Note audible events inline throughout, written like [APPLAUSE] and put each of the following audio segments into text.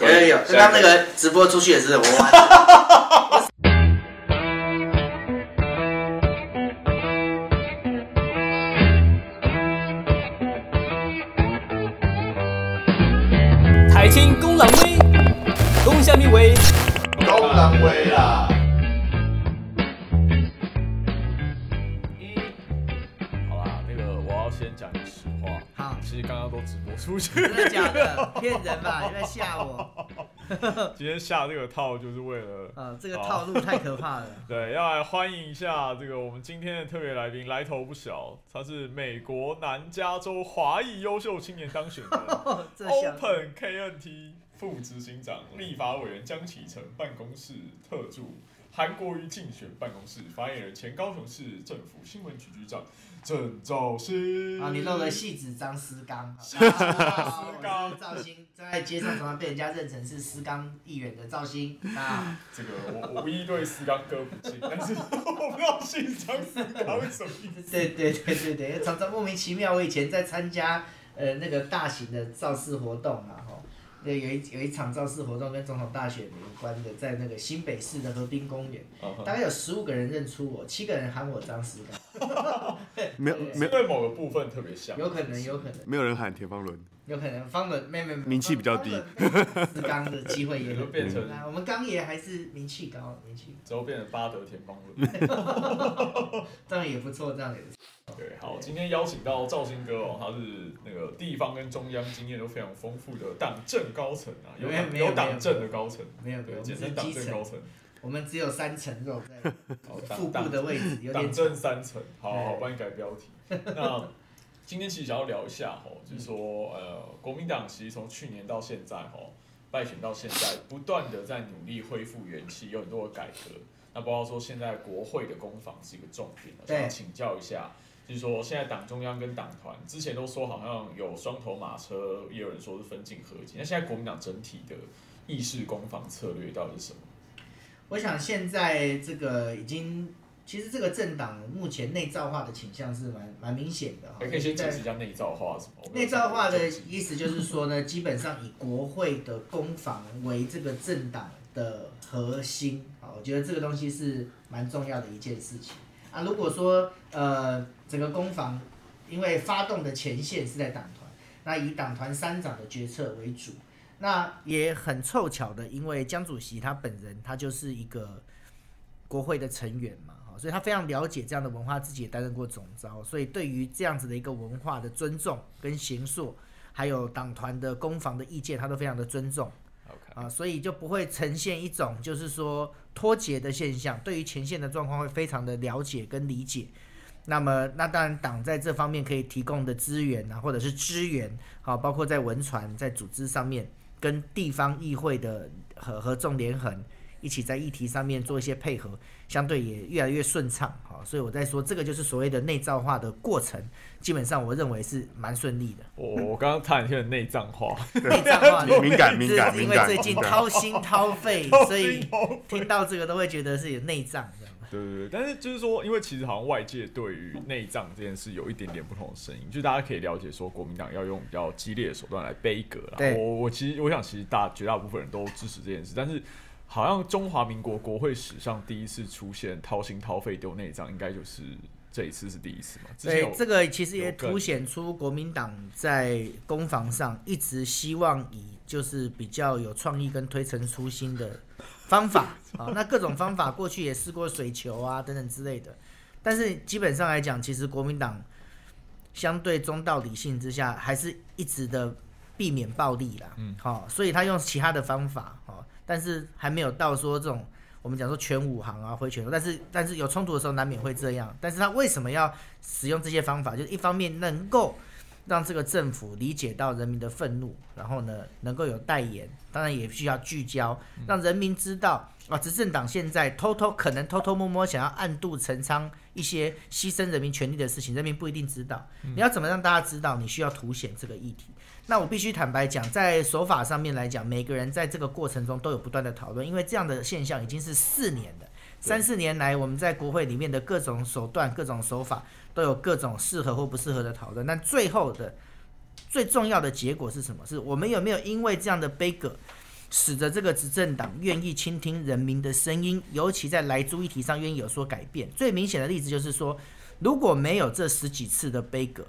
有有有，刚刚那个直播出去也是我玩。台青公狼威，公虾米威，公狼威啦！直播出去，真的假的？骗人吧？你在吓我？[LAUGHS] 今天下这个套就是为了。啊，这个套路太可怕了。[LAUGHS] 对，要来欢迎一下这个我们今天的特别来宾，来头不小，他是美国南加州华裔优秀青年当选的 [LAUGHS] Open KNT 副执行长、立法委员江启臣办公室特助、韩国瑜竞选办公室发言人、前高雄市政府新闻局局长郑兆兴。啊，你漏了戏子张思刚。思刚，赵兴，在街上常常被人家认成是思刚议员的赵兴。啊，这个我我一对思刚哥不敬，但是我不知道姓张思刚是什么意思。对对对对对，常常莫名其妙。我以前在参加呃那个大型的造势活动嘛，吼，那有一有一场造势活动跟总统大选有关的，在那个新北市的河滨公园，大概有十五个人认出我，七个人喊我张思刚，[LAUGHS] 没有 [LAUGHS] 没有。是对某个部分特别像，有可能有可能。没有人喊田方伦，有可能方的没没没名气比较低，思刚的机会也有就 [LAUGHS] 变成啊，我们刚爷还是名气高，名气之后变成巴德田方了。[LAUGHS] 这样也不错，这样也不错。对，好，今天邀请到赵兴哥哦，他是那个地方跟中央经验都非常丰富的党政高层啊，有有没有有党政的高层，对，没有没有，我们是简称党，政高层。我们只有三层肉在好，腹部的位置，有点党政三层，好好对帮你改标题。那今天其实想要聊一下吼，就是说呃，国民党其实从去年到现在吼，败选到现在，不断的在努力恢复元气，有很多的改革。那包括说现在国会的攻防是一个重点，对想要请教一下，就是说现在党中央跟党团之前都说好像有双头马车，也有人说是分进合击。那现在国民党整体的议事攻防策略到底是什么？我想现在这个已经，其实这个政党目前内造化的倾向是蛮蛮明显的哈。可以先解释一下内造化是什么？内造化的意思就是说呢，基本上以国会的攻防为这个政党的核心啊，我觉得这个东西是蛮重要的一件事情啊。如果说呃整个攻防，因为发动的前线是在党团，那以党团三长的决策为主，那也很凑巧的，因为江主席他本人他就是一个国会的成员嘛，哈，所以他非常了解这样的文化，自己也担任过总召，所以对于这样子的一个文化的尊重跟行塑，还有党团的攻防的意见，他都非常的尊重啊，所以就不会呈现一种就是说脱节的现象，对于前线的状况会非常的了解跟理解。那么，那当然，党在这方面可以提供的资源啊，或者是支援，好，包括在文传、在组织上面，跟地方议会的合合纵连横，一起在议题上面做一些配合，相对也越来越顺畅，好，所以我在说这个就是所谓的内造化的过程，基本上我认为是蛮顺利的。我我刚刚差点听成内脏化，[LAUGHS] 内脏化的敏感敏感因敏感。为最近掏心掏肺，[LAUGHS] 所以听到这个都会觉得是有内脏这样。对对对，但是就是说，因为其实好像外界对于内脏这件事有一点点不同的声音，就是大家可以了解说，国民党要用比较激烈的手段来背革我我其实我想，其实大绝大部分人都支持这件事，但是好像中华民国国会史上第一次出现掏心掏肺丢内脏，应该就是这一次是第一次嘛。对，这个其实也凸显出国民党在攻防上一直希望以就是比较有创意跟推陈出新的方法啊。那各种方法过去也试过水球啊等等之类的，但是基本上来讲，其实国民党相对中道理性之下，还是一直的避免暴力啦。嗯，好、所以他用其他的方法，哦，但是还没有到说这种我们讲说全武行啊、挥拳，但是但是有冲突的时候难免会这样。但是他为什么要使用这些方法？就是一方面能够让这个政府理解到人民的愤怒，然后呢能够有代言，当然也需要聚焦，让人民知道啊，执政党现在偷偷可能偷偷摸摸想要暗度陈仓一些牺牲人民权利的事情，人民不一定知道。你要怎么让大家知道？你需要凸显这个议题。那我必须坦白讲，在手法上面来讲，每个人在这个过程中都有不断的讨论，因为这样的现象已经是四年了。三四年来，我们在国会里面的各种手段、各种手法，都有各种适合或不适合的讨论。但最后的最重要的结果是什么？是我们有没有因为这样的悲歌，使得这个执政党愿意倾听人民的声音，尤其在来租议题上愿意有所改变。最明显的例子就是说，如果没有这十几次的杯葛，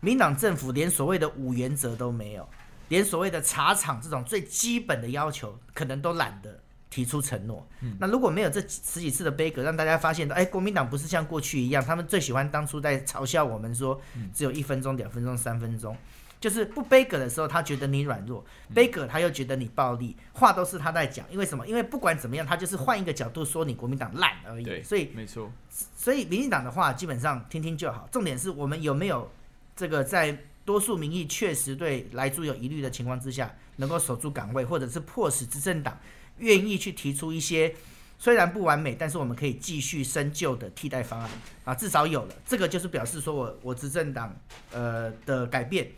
民党政府连所谓的五原则都没有，连所谓的茶厂这种最基本的要求，可能都懒得提出承诺。那如果没有这十几次的杯葛，让大家发现到，哎，国民党不是像过去一样，他们最喜欢当初在嘲笑我们说，只有一分钟、两分钟、三分钟。就是不杯葛的时候，他觉得你软弱；杯葛他又觉得你暴力，话都是他在讲。因为什么？因为不管怎么样，他就是换一个角度说你国民党烂而已。对，所以没错，所以民进党的话基本上听听就好。重点是我们有没有这个在多数民意确实对来猪有疑虑的情况之下，能够守住岗位，或者是迫使执政党愿意去提出一些虽然不完美，但是我们可以继续深究的替代方案啊，至少有了这个，就是表示说我我执政党呃的改变。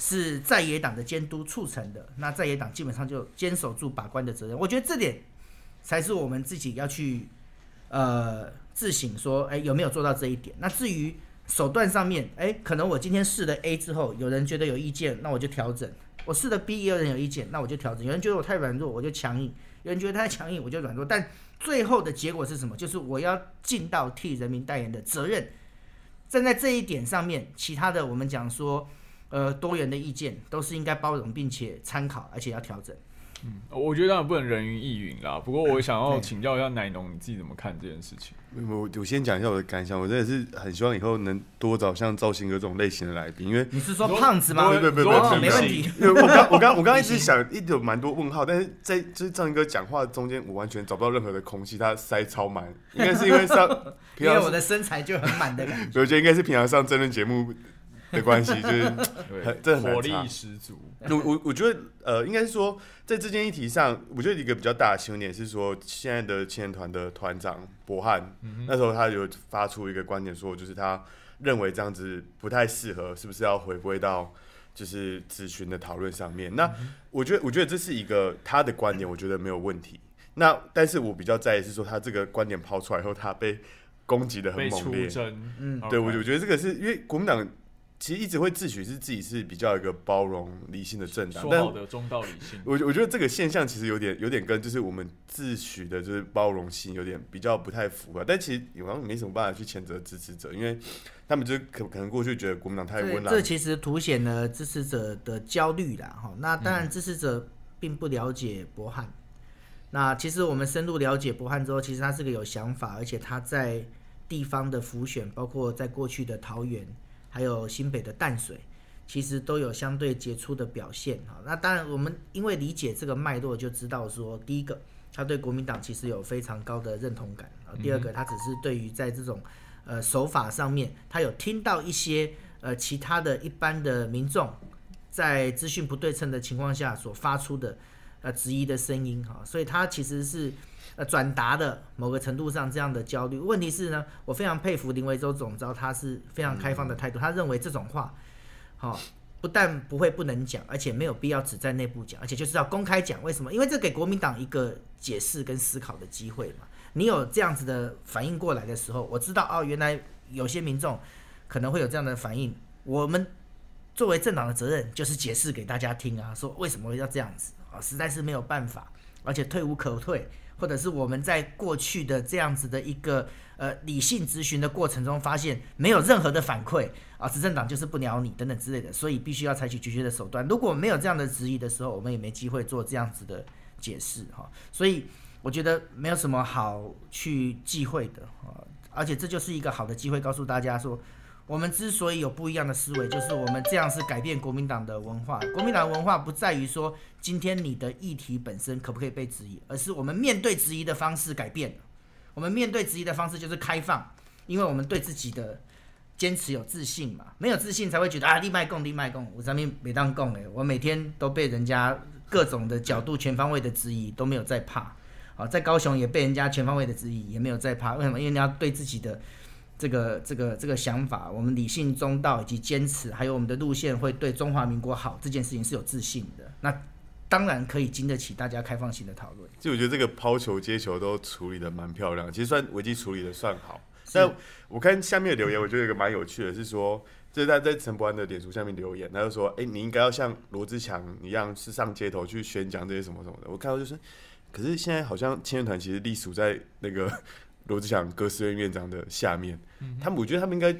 是在野党的监督促成的，那在野党基本上就坚守住把关的责任。我觉得这点才是我们自己要去呃自省，说哎有没有做到这一点。那至于手段上面，哎，可能我今天试了 A 之后，有人觉得有意见，那我就调整；我试了 B，也有人有意见，那我就调整。有人觉得我太软弱，我就强硬；有人觉得太强硬，我就软弱。但最后的结果是什么？就是我要尽到替人民代言的责任。站在这一点上面，其他的我们讲说。呃，多元的意见都是应该包容并且参考，而且要调整。嗯，我觉得当然不能人云亦云啦。不过我想要 [LAUGHS] 请教一下奶农，你自己怎么看这件事情？我我先讲一下我的感想，我真的是很希望以后能多找像赵兴哥这种类型的来宾，因为你是说胖子吗？不不不不，没问题。因为我刚我刚我刚刚一直 [LAUGHS] 想，一直有蛮多问号，但是在就是赵兴哥讲话中间，我完全找不到任何的空隙，他塞超满，应该是因为上，[LAUGHS] 因为我的身材就很满的感觉。我觉得应该是平常上真人节目。[LAUGHS] 的关系就是 [LAUGHS] 很，这很火力十足。我我我觉得，呃，应该是说，在这件议题上，我觉得一个比较大的新闻点是说，现在的青年团的团长博汉，那时候他有发出一个观点，说就是他认为这样子不太适合，是不是要回归到就是咨询的讨论上面？那我觉得，我觉得这是一个他的观点，我觉得没有问题。那但是我比较在意是说，他这个观点抛出来后，他被攻击的很猛烈。嗯，对我我觉得这个是因为国民党。其实一直会自诩是自己是比较一个包容理性的政党，说好的中道理性。我我觉得这个现象其实有点有点跟就是我们自诩的就是包容性有点比较不太符合。但其实好像没什么办法去谴责支持者，因为他们就可可能过去觉得国民党太温了。这其实凸显了支持者的焦虑啦。哈，那当然支持者并不了解博汉。那其实我们深入了解博汉之后，其实他是个有想法，而且他在地方的浮选，包括在过去的桃园。还有新北的淡水，其实都有相对杰出的表现哈。那当然，我们因为理解这个脉络，就知道说，第一个，他对国民党其实有非常高的认同感啊；第二个，他只是对于在这种呃手法上面，他有听到一些呃其他的一般的民众在资讯不对称的情况下所发出的呃质疑的声音哈，所以他其实是。呃，转达的某个程度上这样的焦虑，问题是呢，我非常佩服林维洲总召，他是非常开放的态度，他认为这种话，好，不但不会不能讲，而且没有必要只在内部讲，而且就是要公开讲。为什么？因为这给国民党一个解释跟思考的机会嘛。你有这样子的反应过来的时候，我知道哦，原来有些民众可能会有这样的反应。我们作为政党的责任就是解释给大家听啊，说为什么要这样子啊，实在是没有办法，而且退无可退。或者是我们在过去的这样子的一个呃理性咨询的过程中，发现没有任何的反馈啊，执政党就是不鸟你等等之类的，所以必须要采取决绝的手段。如果没有这样的质疑的时候，我们也没机会做这样子的解释哈。所以我觉得没有什么好去忌讳的啊，而且这就是一个好的机会，告诉大家说。我们之所以有不一样的思维，就是我们这样是改变国民党的文化。国民党文化不在于说今天你的议题本身可不可以被质疑，而是我们面对质疑的方式改变了。我们面对质疑的方式就是开放，因为我们对自己的坚持有自信嘛。没有自信才会觉得啊，立麦共立麦共，我上面每当共诶，我每天都被人家各种的角度全方位的质疑，都没有在怕。好，在高雄也被人家全方位的质疑，也没有在怕。为什么？因为你要对自己的。这个这个这个想法，我们理性中道以及坚持，还有我们的路线会对中华民国好，这件事情是有自信的。那当然可以经得起大家开放性的讨论。就我觉得这个抛球接球都处理的蛮漂亮，其实算危机处理的算好。但我看下面的留言，我觉得有一个蛮有趣的，是说，就是他在陈伯安的脸书下面留言，他就说：“哎、你应该要像罗志祥一样，是上街头去宣讲这些什么什么的。”我看到就是，可是现在好像青年团其实隶属在那个罗志祥歌诗院院长的下面，他们我觉得他们应该，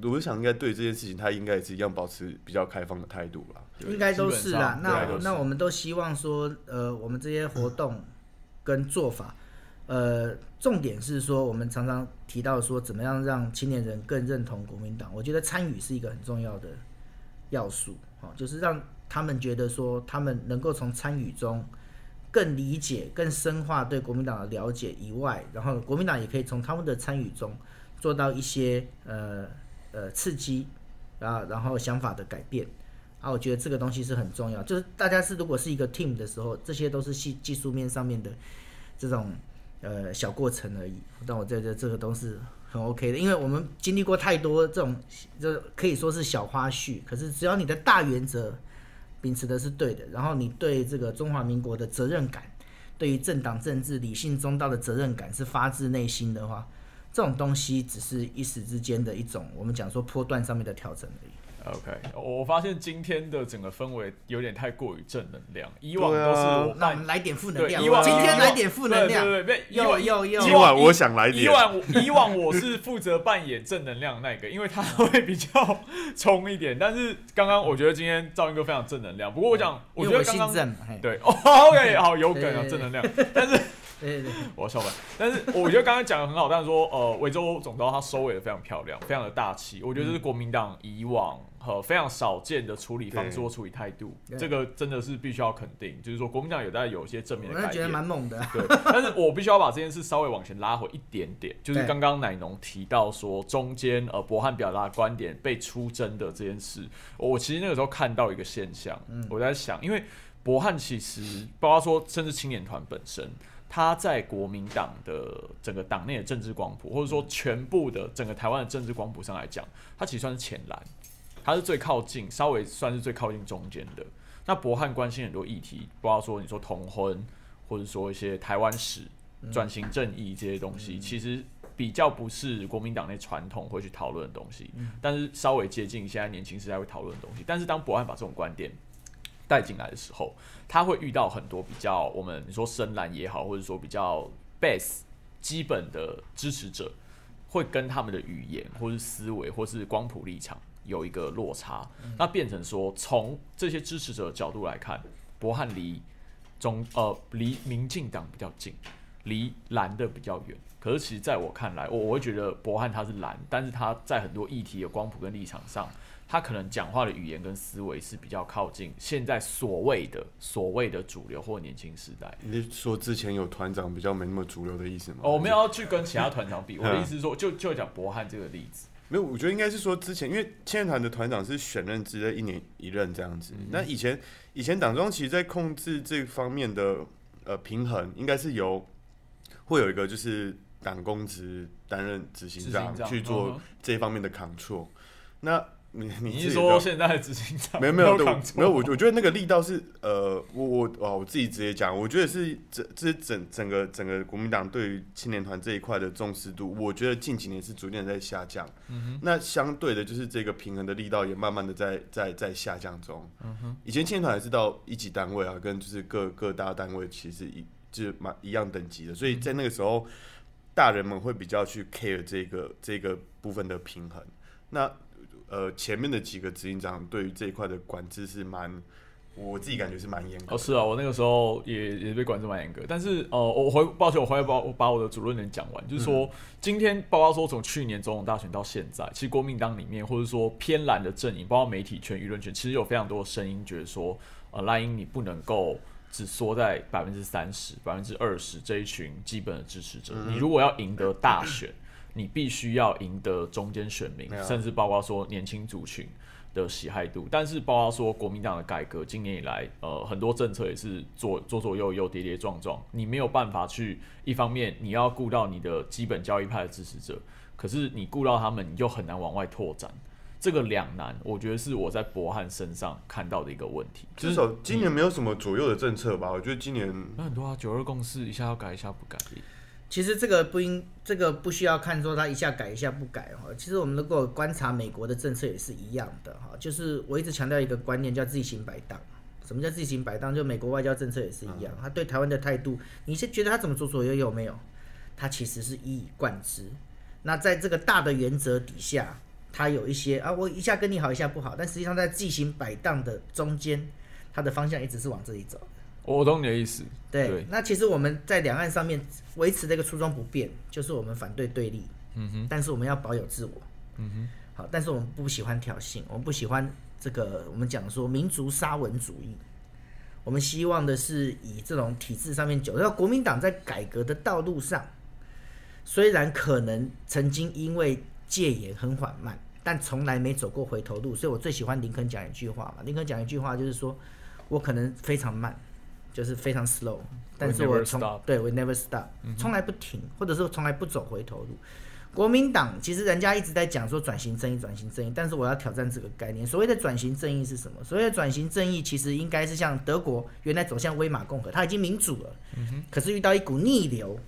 罗志祥应该对这件事情，他应该也是一样保持比较开放的态度吧。应该都是啦。那那我们都希望说，呃，我们这些活动跟做法，呃，重点是说，我们常常提到说，怎么样让青年人更认同国民党。我觉得参与是一个很重要的要素，哦，就是让他们觉得说，他们能够从参与中更理解、更深化对国民党的了解以外，然后国民党也可以从他们的参与中做到一些呃呃刺激啊，然后想法的改变。啊，我觉得这个东西是很重要，就是大家是如果是一个 team 的时候，这些都是技技术面上面的这种呃小过程而已。但我觉得这个都是很 OK 的，因为我们经历过太多这种，这可以说是小花絮。可是只要你的大原则秉持的是对的，然后你对这个中华民国的责任感，对于政党政治理性中道的责任感是发自内心的话，这种东西只是一时之间的一种我们讲说波段上面的调整而已。OK，我发现今天的整个氛围有点太过于正能量，以往都是那我们来点负能量，对以往今天来点负能量。对对对，以又往又又今晚我想来点。以往以往我是负责扮演正能量那个，因为他会比较 [LAUGHS] 冲一点。但是刚刚我觉得今天赵英哥非常正能量，不过我想，我觉得刚刚对。哦，[LAUGHS] OK，[LAUGHS] 好有梗啊，对正能量。但是对对对，我要笑翻，但是我觉得刚刚讲的很好，但是说呃，维州总刀他收尾的非常漂亮，非常的大气，我觉得这是国民党以往呃非常少见的处理方式对或处理态度，这个真的是必须要肯定，就是说国民党有在有一些正面我是觉得的改变。蛮猛的。对，但是我必须要把这件事稍微往前拉回一点点，就是刚刚奶农提到说中间呃博汉表达观点被出征的这件事，我其实那个时候看到一个现象，我在想，因为博汉其实包括说甚至青年团本身。他在国民党的整个党内的政治光谱，或者说全部的整个台湾的政治光谱上来讲，他其实算是浅蓝，他是最靠近，稍微算是最靠近中间的。那博汉关心很多议题，包括说你说同婚，或者说一些台湾史、转型正义这些东西，其实比较不是国民党内传统会去讨论的东西，但是稍微接近现在年轻时代会讨论的东西。但是当博汉把这种观点带进来的时候，他会遇到很多比较我们你说深蓝也好，或者说比较 base 基本的支持者，会跟他们的语言或是思维或是光谱立场有一个落差，那变成说从这些支持者的角度来看，博汉离中呃离民进党比较近，离蓝的比较远。可是其实在我看来，我我会觉得博汉他是蓝，但是他在很多议题的光谱跟立场上，他可能讲话的语言跟思维是比较靠近现在所谓的所谓的主流或年轻时代。你是说之前有团长比较没那么主流的意思吗？哦，我没有要去跟其他团长比，我的嗯意思是说，就就讲博汉这个例子。没有，我觉得应该是说之前，因为青年团的团长是选任制的，一年一任这样子。那以前以前党中其实在控制这方面的呃平衡，应该是由会有一个就是党公职担任执行长去做这方面的 control。那你是说现在的执行长没有没有没有，我我觉得那个力道是呃，我我哦，我自己直接讲，我觉得是这这整整个整个国民党对于青年团这一块的重视度，我觉得近几年是逐渐在下降。嗯那相对的，就是这个平衡的力道也慢慢的在在在下降中。以前青年团还是到一级单位啊，跟就是各各大单位其实一就是蛮一样等级的，所以在那个时候，大人们会比较去 care 这个这个部分的平衡。那呃，前面的几个执行长对于这一块的管制是蛮，我自己感觉是蛮严格的。哦，是啊，我那个时候也也被管制蛮严格，但是呃，我回抱歉，我回来把我把我的主论点讲完，就是说、今天包括说从去年总统大选到现在，其实国民党里面或者说偏蓝的阵营，包括媒体圈、舆论圈，其实有非常多的声音觉得说，呃，赖英你不能够。只缩在百分之三十、百分之二十这一群基本的支持者，你如果要赢得大选，你必须要赢得中间选民，甚至包括说年轻族群的喜爱度。但是包括说国民党的改革，今年以来，呃，很多政策也是左左左右右、跌跌撞撞，你没有办法去一方面你要顾到你的基本教义派的支持者，可是你顾到他们，你就很难往外拓展。这个两难，我觉得是我在博汉身上看到的一个问题。至少今年没有什么左右的政策吧？我觉得今年有很多啊，九二共识一下要改，一下不改。其实这个不应，这个不需要看说他一下改一下不改哈。其实我们如果观察美国的政策也是一样的哈，就是我一直强调一个观念叫自行摆荡。什么叫自行摆荡？就美国外交政策也是一样，他对台湾的态度，你是觉得他怎么左左右右没有？他其实是一以贯之。那在这个大的原则底下，他有一些啊，我一下跟你好，一下不好，但实际上在自行摆荡的中间，他的方向一直是往这里走。我懂你的意思。对，对那其实我们在两岸上面维持这个初衷不变，就是我们反对对立，嗯哼，但是我们要保有自我。嗯哼，好，但是我们不喜欢挑衅，我们不喜欢这个我们讲说民族沙文主义。我们希望的是以这种体制上面走。那国民党在改革的道路上，虽然可能曾经因为戒严很缓慢，但从来没走过回头路。所以我最喜欢林肯讲一句话嘛，林肯讲一句话就是说，我可能非常慢，就是非常 slow，但是我从对我 never stop，从来不停，或者是从来不走回头路。国民党其实人家一直在讲说转型正义、转型正义，但是我要挑战这个概念。所谓的转型正义是什么？所谓的转型正义其实应该是像德国原来走向威玛共和，它已经民主了，可是遇到一股逆流，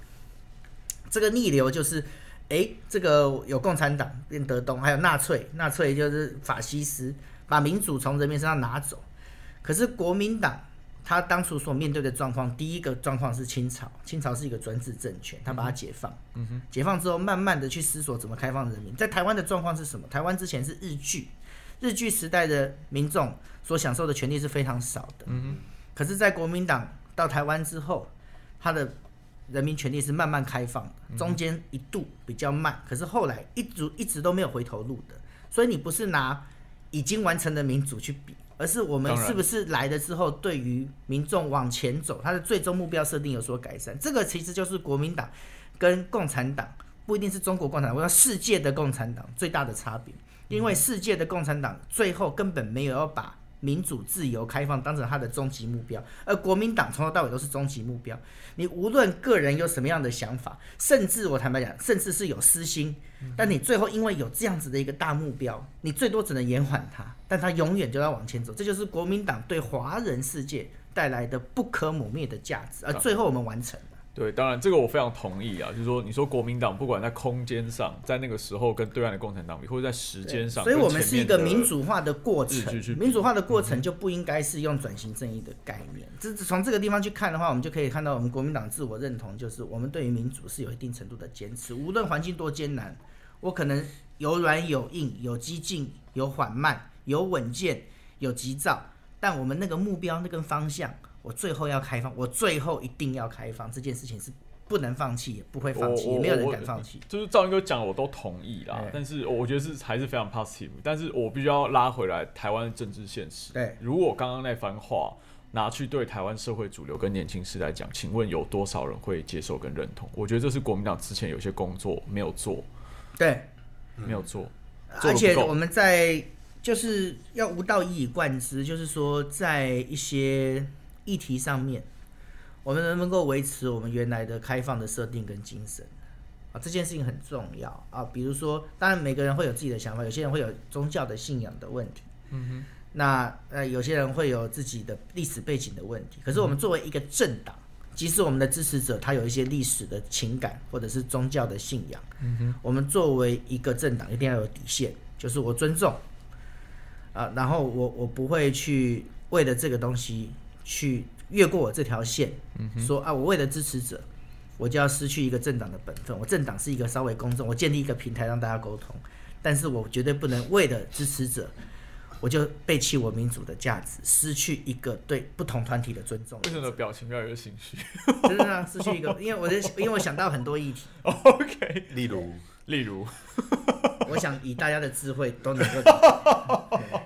这个逆流就是，诶，这个有共产党变德东，还有纳粹，纳粹就是法西斯，把民主从人民身上拿走。可是国民党他当初所面对的状况，第一个状况是清朝，清朝是一个专制政权，他把它解放，嗯哼解放之后慢慢的去思索怎么开放人民。在台湾的状况是什么？台湾之前是日据，日据时代的民众所享受的权利是非常少的。嗯哼可是，在国民党到台湾之后，他的人民权利是慢慢开放的，中间一度比较慢，可是后来一直一直都没有回头路的。所以你不是拿已经完成的民主去比，而是我们是不是来了之后，对于民众往前走，他的最终目标设定有所改善。这个其实就是国民党跟共产党不一定是中国共产党，我要世界的共产党最大的差别。因为世界的共产党最后根本没有要把民主、自由、开放当成他的终极目标，而国民党从头到尾都是终极目标。你无论个人有什么样的想法，甚至我坦白讲，甚至是有私心，但你最后因为有这样子的一个大目标，你最多只能延缓它，但它永远就要往前走。这就是国民党对华人世界带来的不可磨灭的价值，而最后我们完成了。对，当然这个我非常同意啊，就是说，你说国民党不管在空间上，在那个时候跟对岸的共产党比，或者在时间上，所以我们是一个民主化的过程民主化的过程就不应该是用转型正义的概念。这从这个地方去看的话，我们就可以看到我们国民党自我认同，就是我们对于民主是有一定程度的坚持，无论环境多艰难，我可能有软有硬，有激进，有缓慢，有稳健，有急躁，但我们那个目标那个方向，我最后要开放，我最后一定要开放，这件事情是不能放弃，也不会放弃，也没有人敢放弃。就是赵英哥讲，我都同意啦。但是我觉得是还是非常 positive，但是我必须要拉回来台湾的政治现实。对，如果刚刚那番话拿去对台湾社会主流跟年轻世代讲，请问有多少人会接受跟认同？我觉得这是国民党之前有些工作没有做，对，没有做，做而且我们在就是要无道一以贯之，就是说在一些议题上面，我们能不能够维持我们原来的开放的设定跟精神啊？这件事情很重要啊。比如说，当然每个人会有自己的想法，有些人会有宗教的信仰的问题，嗯哼，那呃有些人会有自己的历史背景的问题。可是我们作为一个政党，即使我们的支持者他有一些历史的情感或者是宗教的信仰，嗯哼，我们作为一个政党一定要有底线，就是我尊重啊，然后我我不会去为了这个东西去越过我这条线，说啊我为了支持者。我就要失去一个政党的本分。我政党是一个稍微公正，我建立一个平台让大家沟通，但是我绝对不能为了支持者，我就背弃我民主的价值，失去一个对不同团体的尊重。为什么表情越来越心虚真的啊，失去一个，因为我就，因为我想到很多议题，？OK，例如，例如，我想以大家的智慧都能够。[LAUGHS]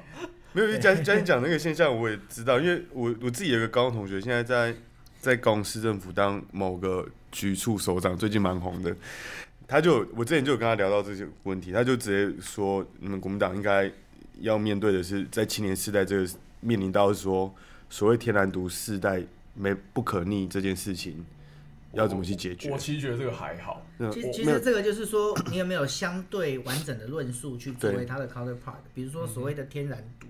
没有，嘉嘉欣讲那个现象我也知道，因为我我自己有个高中同学，现在在在高雄市政府当某个局处首长，最近蛮红的。他就我之前就有跟他聊到这些问题，他就直接说，你们国民党应该要面对的是，在青年世代这个面临到说所谓天然独世代没不可逆这件事情，要怎么去解决我？其实觉得这个还好，嗯其实其实这个就是说，你有没有相对完整的论述去作为对它的 counterpart？比如说所谓的天然毒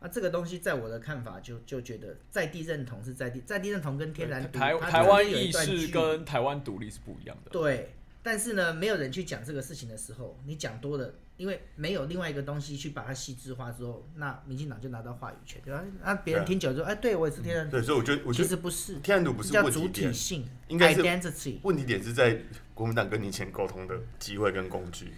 啊，这个东西在我的看法就就觉得在地认同是在地，在地认同跟天然台湾间有一意识段距离跟台湾独立是不一样的。对，但是呢，没有人去讲这个事情的时候，你讲多了，因为没有另外一个东西去把它细致化之后，那民进党就拿到话语权，对吧？那别人听久了就，哎，对我也是天然独，对，所以我觉得我觉其得实不是，天然独不是叫主问题点体，性应该是 identity。问题点是在国民党跟你前沟通的机会跟工具。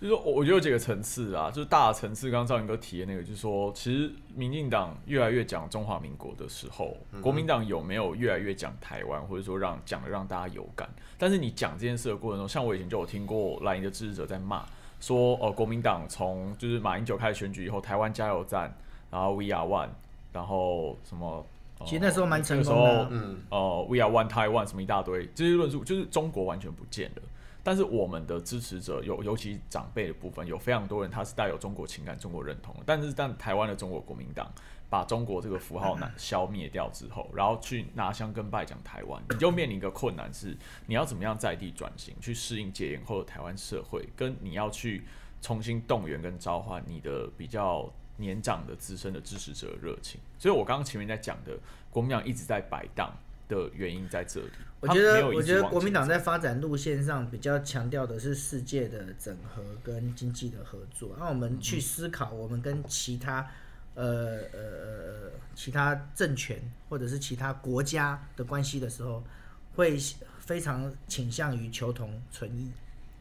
就是说我我觉得有几个层次啊，就是大的层次，刚刚赵云哥提的那个，就是说，其实民进党越来越讲中华民国的时候，国民党有没有越来越讲台湾，或者说让讲的让大家有感？但是你讲这件事的过程中，像我以前就有听过蓝营的支持者在骂说，呃，国民党从就是马英九开始选举以后，台湾加油站，然后 We Are One，然后什么。呃其实那时候蛮成功的嗯，呃，We are one Taiwan 什么一大堆这些论述，就是中国完全不见了。但是我们的支持者有，尤其长辈的部分，有非常多人他是带有中国情感、中国认同的。但是，但台湾的中国国民党把中国这个符号呢 [LAUGHS] 消灭掉之后，然后去拿香跟拜讲台湾，你就面临一个困难是，你要怎么样在地转型，去适应解严后的台湾社会，跟你要去重新动员跟召唤你的比较年长的资深的支持者的热情。所以我刚刚前面在讲的，国民党一直在摆荡的原因在这里。我觉得，我觉得国民党在发展路线上比较强调的是世界的整合跟经济的合作。那我们去思考，我们跟其他呃呃呃其他政权或者是其他国家的关系的时候，会非常倾向于求同存异，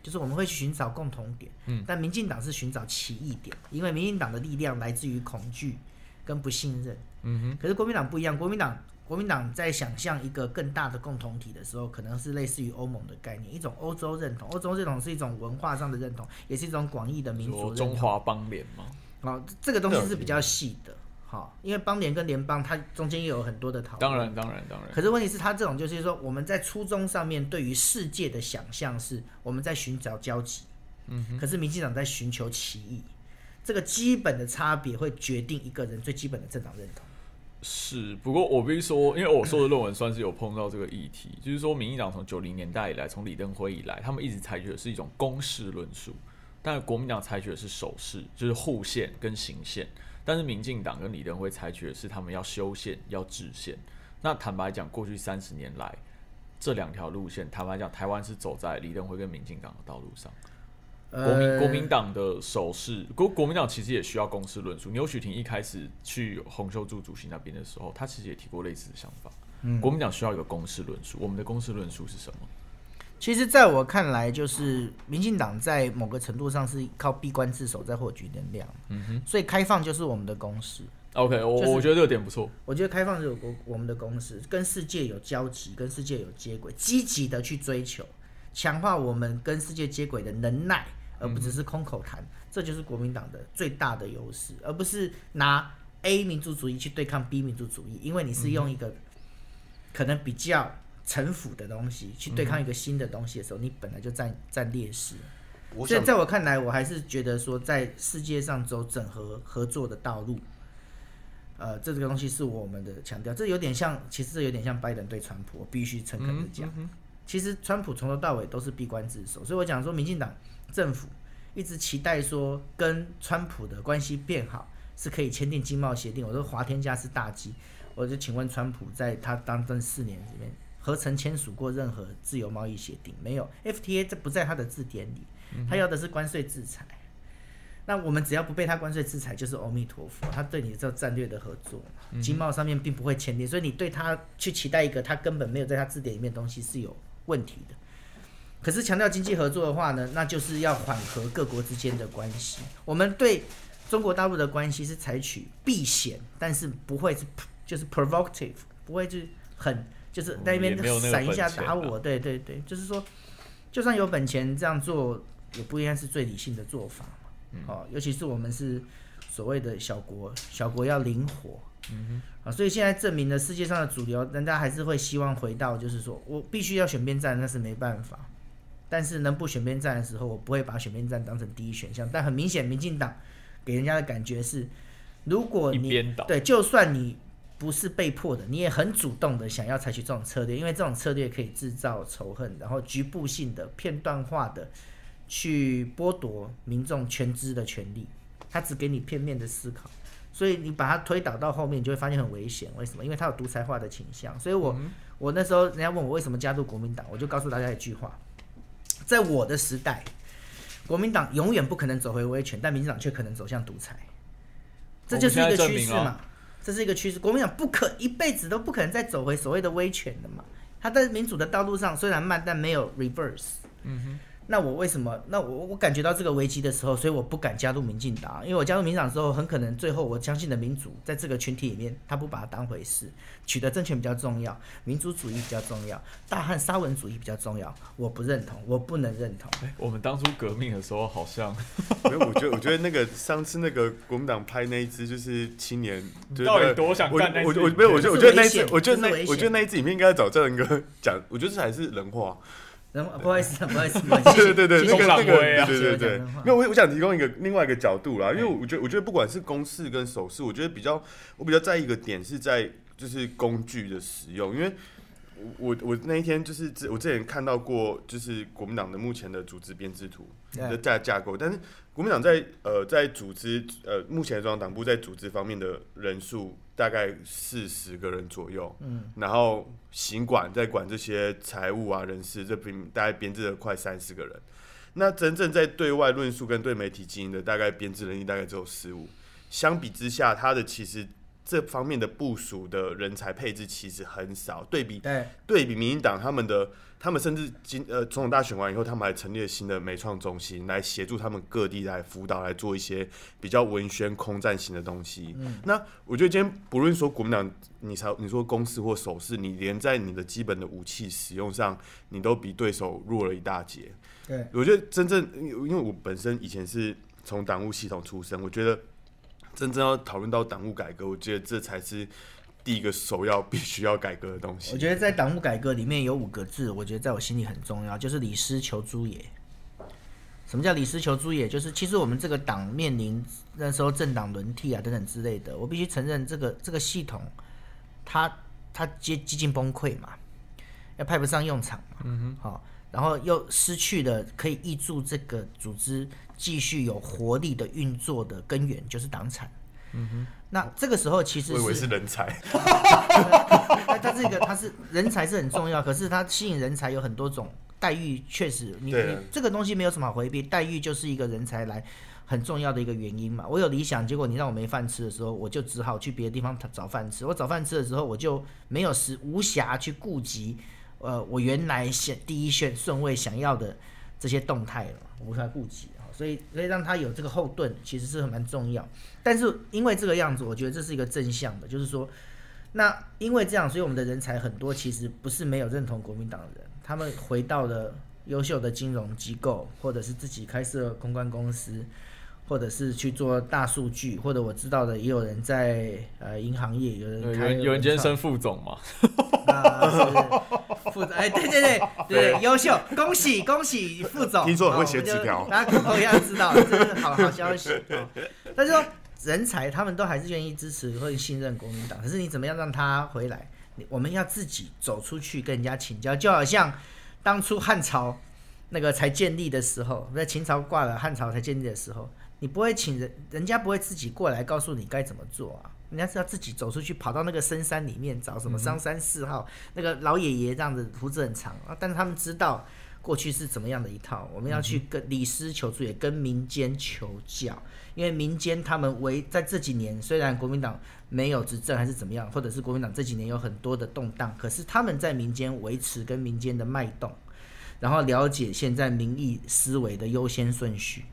就是我们会去寻找共同点。嗯，但民进党是寻找奇异点，因为民进党的力量来自于恐惧跟不信任。嗯哼，可是国民党不一样，国民党国民党在想象一个更大的共同体的时候，可能是类似于欧盟的概念，一种欧洲认同。欧洲认同是一种文化上的认同，也是一种广义的民族认同。中华邦联嘛，哦，这个东西是比较细的，好、因为邦联跟联邦它中间也有很多的讨论。当然，当然，当然，可是问题是，它这种就是说，我们在初衷上面对于世界的想象是我们在寻找交集，嗯哼，可是民进党在寻求歧义。这个基本的差别会决定一个人最基本的政党认同。是。不过我必须说，因为我说的论文算是有碰到这个议题，就是说，民进党从九零年代以来，从李登辉以来，他们一直采取的是一种公式论述，但国民党采取的是手势，就是护线跟行线。但是民进党跟李登辉采取的是他们要修线、要制线。那坦白讲，过去三十年来，这两条路线，坦白讲，台湾是走在李登辉跟民进党的道路上。国民呃国民党的手势，国国民党其实也需要公式论述。牛许婷一开始去洪秀柱主席那边的时候，他其实也提过类似的想法。嗯国民党需要一个公式论述，我们的公式论述是什么？其实，在我看来，就是民进党在某个程度上是靠闭关自守在获取能量，嗯哼所以开放就是我们的公式。，OK，我、就是我觉得这个点不错。我觉得开放是有我我们的公式，跟世界有交集，跟世界有接轨，积极的去追求，强化我们跟世界接轨的能耐，而不只是空口谈。这就是国民党的最大的优势，而不是拿 A 民族主义去对抗 B 民族主义，因为你是用一个可能比较城府的东西去对抗一个新的东西的时候，你本来就占占劣势。所以在我看来，我还是觉得说，在世界上走整合合作的道路，呃，这个东西是我们的强调。这有点像，其实这有点像拜登对川普，我必须诚恳的嗯讲。嗯其实川普从头到尾都是闭关自守，所以我讲说，民进党政府一直期待说跟川普的关系变好，是可以签订经贸协定。我说华天家是大忌，我就请问川普在他当政四年里面，何曾签署过任何自由贸易协定？没有，FTA 这不在他的字典里，他要的是关税制裁。那我们只要不被他关税制裁，就是阿弥陀佛。他对你这战略的合作，经贸上面并不会签订，所以你对他去期待一个他根本没有在他字典里面的东西是有问题的。可是强调经济合作的话呢，那就是要缓和各国之间的关系。我们对中国大陆的关系是采取避险，但是不会是就是 provocative，不会就是很就是在那边闪一下打我。对对对，就是说，就算有本钱这样做，也不应该是最理性的做法嘛。哦，尤其是我们是所谓的小国，小国要灵活。嗯啊，所以现在证明了世界上的主流，人家还是会希望回到，就是说我必须要选边站，那是没办法。但是能不选边站的时候，我不会把选边站当成第一选项。但很明显，民进党给人家的感觉是，如果你对，就算你不是被迫的，你也很主动的想要采取这种策略，因为这种策略可以制造仇恨，然后局部性的、片段化的去剥夺民众全知的权利。他只给你片面的思考，所以你把它推倒到后面，你就会发现很危险。为什么？因为它有独裁化的倾向。所以我、我那时候人家问我为什么加入国民党，我就告诉大家一句话：在我的时代，国民党永远不可能走回威权，但民进党却可能走向独裁。这就是一个趋势嘛这是一个趋势。国民党不可一辈子都不可能再走回所谓的威权的嘛。他在民主的道路上虽然慢，但没有 reverse。嗯那我为什么？那我我感觉到这个危机的时候，所以我不敢加入民进党，因为我加入民进党之后，很可能最后我相信的民主在这个群体里面，他不把它当回事，取得政权比较重要，民族主义比较重要，大汉沙文主义比较重要，我不认同，我不能认同。哼，我们当初革命的时候好像 [LAUGHS] 没有，我觉得我觉得那个上次那个国民党拍那一支就是青年，就是到底多想我干那支影我我没有，我觉得我觉得那一次，我觉得那我觉得那一支里面应该找郑哥讲，我觉得这还是人话。然后不好意思，不好意思，对对对，那个那个，中威啊对对对。对谢谢我我我想提供一个另外一个角度啦，因为嗯我觉得我觉得不管是公式跟手势，我觉得比较我比较在意一个点是在就是工具的使用，因为我我我那一天就是之我之前看到过就是国民党的目前的组织编制图的架架构，但是国民党在呃在组织呃目前的中央党部在组织方面的人数大概四十个人左右，嗯，然后行管在管这些财务啊、人事，这边大概编制了快三十个人。那真正在对外论述跟对媒体经营的，大概编制人力大概只有十五。相比之下，他的其实这方面的部署的人才配置其实很少。对比对，对比民进党他们的，他们甚至今呃总统大选完以后，他们还成立了新的美创中心，来协助他们各地来辅导，来做一些比较文宣空战型的东西。嗯那我觉得今天不论说国民党，你才你说公司或手势，你连在你的基本的武器使用上，你都比对手弱了一大截。对，我觉得真正，因为因为我本身以前是从党务系统出身，我觉得真正要讨论到党务改革，我觉得这才是第一个首要必须要改革的东西。我觉得在党务改革里面有五个字，我觉得在我心里很重要，就是李斯求诸也。什么叫李斯求诸也？就是其实我们这个党面临那时候政党轮替啊等等之类的，我必须承认这个这个系统，它它接几近崩溃嘛，要派不上用场嘛，嗯哼，好、然后又失去了可以挹注这个组织继续有活力的运作的根源，就是党产。嗯哼，那这个时候其实我以为是人才，它它这个它是人才是很重要，可是他吸引人才有很多种待遇，确实你你这个东西没有什么好回避，待遇就是一个人才来很重要的一个原因嘛。我有理想，结果你让我没饭吃的时候，我就只好去别的地方找饭吃。我找饭吃的时候，我就没有时无暇去顾及呃我原来选第一选顺位想要的这些动态了，我无暇顾及啊。所以，所以让他有这个后盾，其实是很蛮重要。但是因为这个样子，我觉得这是一个正向的，就是说，那因为这样，所以我们的人才很多，其实不是没有认同国民党的人，他们回到了优秀的金融机构，或者是自己开设公关公司，或者是去做大数据，或者我知道的也有人在呃银行业，有人有开人有人今天升副总嘛？副总，哎，对对对对对，优秀，恭喜恭喜副总，听说很会哦写纸条大家下就知道，这是好好消息。哦但是说人才他们都还是愿意支持或者信任国民党，可是你怎么样让他回来？你我们要自己走出去跟人家请教，就好像当初汉朝那个才建立的时候，在秦朝挂了，汉朝才建立的时候，你不会请人，人家不会自己过来告诉你该怎么做啊。人家是要自己走出去，跑到那个深山里面找什么商山四号、那个老爷爷这样子胡子很长啊，但是他们知道过去是怎么样的一套，我们要去跟李师求助，也跟民间求教，因为民间他们为在这几年虽然国民党没有执政还是怎么样，或者是国民党这几年有很多的动荡，可是他们在民间维持跟民间的脉动，然后了解现在民意思维的优先顺序。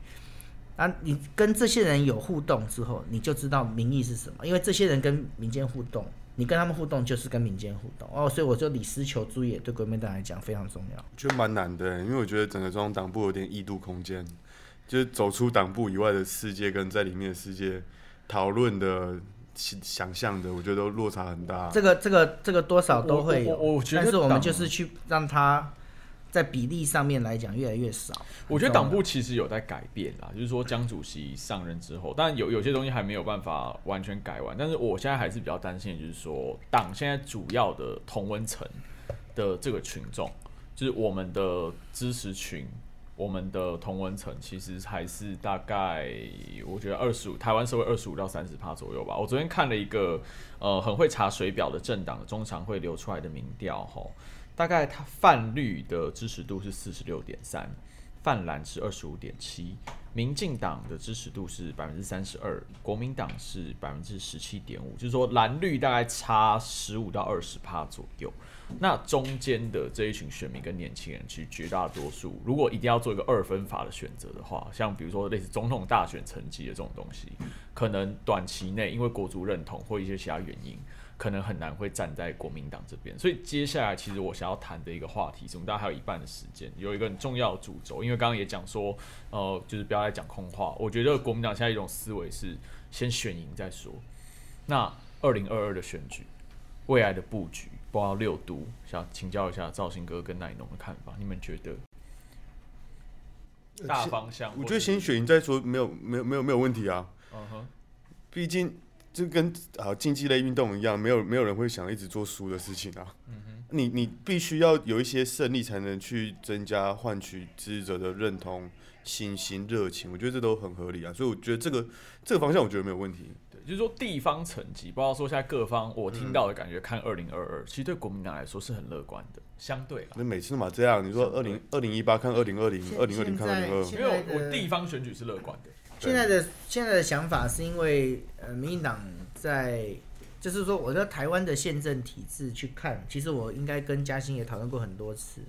啊，你跟这些人有互动之后，你就知道民意是什么，因为这些人跟民间互动，你跟他们互动就是跟民间互动哦，所以我就李斯求诸也对国民党来讲非常重要。我觉得蛮难的，因为我觉得整个中央党部有点异度空间，就是走出党部以外的世界跟在里面的世界讨论的、想想象的，我觉得都落差很大。这个这个这个多少都会有，我我我觉得但是我们就是去让它在比例上面来讲越来越少。我觉得党部其实有在改变啦，就是说江主席上任之后，但有有些东西还没有办法完全改完。但是我现在还是比较担心，的就是说党现在主要的同温层的这个群众，就是我们的支持群，我们的同文层其实还是大概，我觉得二十五，台湾社会二十五到三十趴左右吧。我昨天看了一个呃很会查水表的政党的中常会流出来的民调，吼，大概它泛绿的支持度是四十六点三，泛蓝是二十五点七，民进党的支持度是百分之三十二，国民党是百分之十七点五，就是说蓝绿大概差十五到二十趴左右。那中间的这一群选民跟年轻人，其实绝大多数，如果一定要做一个二分法的选择的话，像比如说类似总统大选成绩的这种东西，可能短期内因为国族认同或一些其他原因，可能很难会站在国民党这边。所以接下来其实我想要谈的一个话题，是我们大家还有一半的时间，有一个很重要的主轴，因为刚刚也讲说，呃，就是不要再讲空话。我觉得国民党现在一种思维是先选赢再说。那二零二二的选举，未来的布局。包括六都，想请教一下赵兴哥跟奶农的看法，你们觉得大方向？我觉得先选赢再说，没有没有没有没有问题啊。嗯哼，毕竟这跟啊竞技类运动一样，没有没有人会想一直做输的事情啊。嗯哼，你你必须要有一些胜利，才能去增加换取支持者的认同、信心、热情。我觉得这都很合理啊。所以我觉得这个这个方向，我觉得没有问题。对就是说地方层级，包括说现在各方我听到的感觉，看二零二二，其实对国民党来说是很乐观的，相对。那每次嘛这样，你说二零二零一八看二零二零，二零二零看二零二，因为我我地方选举是乐观的。现在的现在的想法是因为呃，民进党在，就是说，我在台湾的宪政体制去看，其实我应该跟嘉兴也讨论过很多次，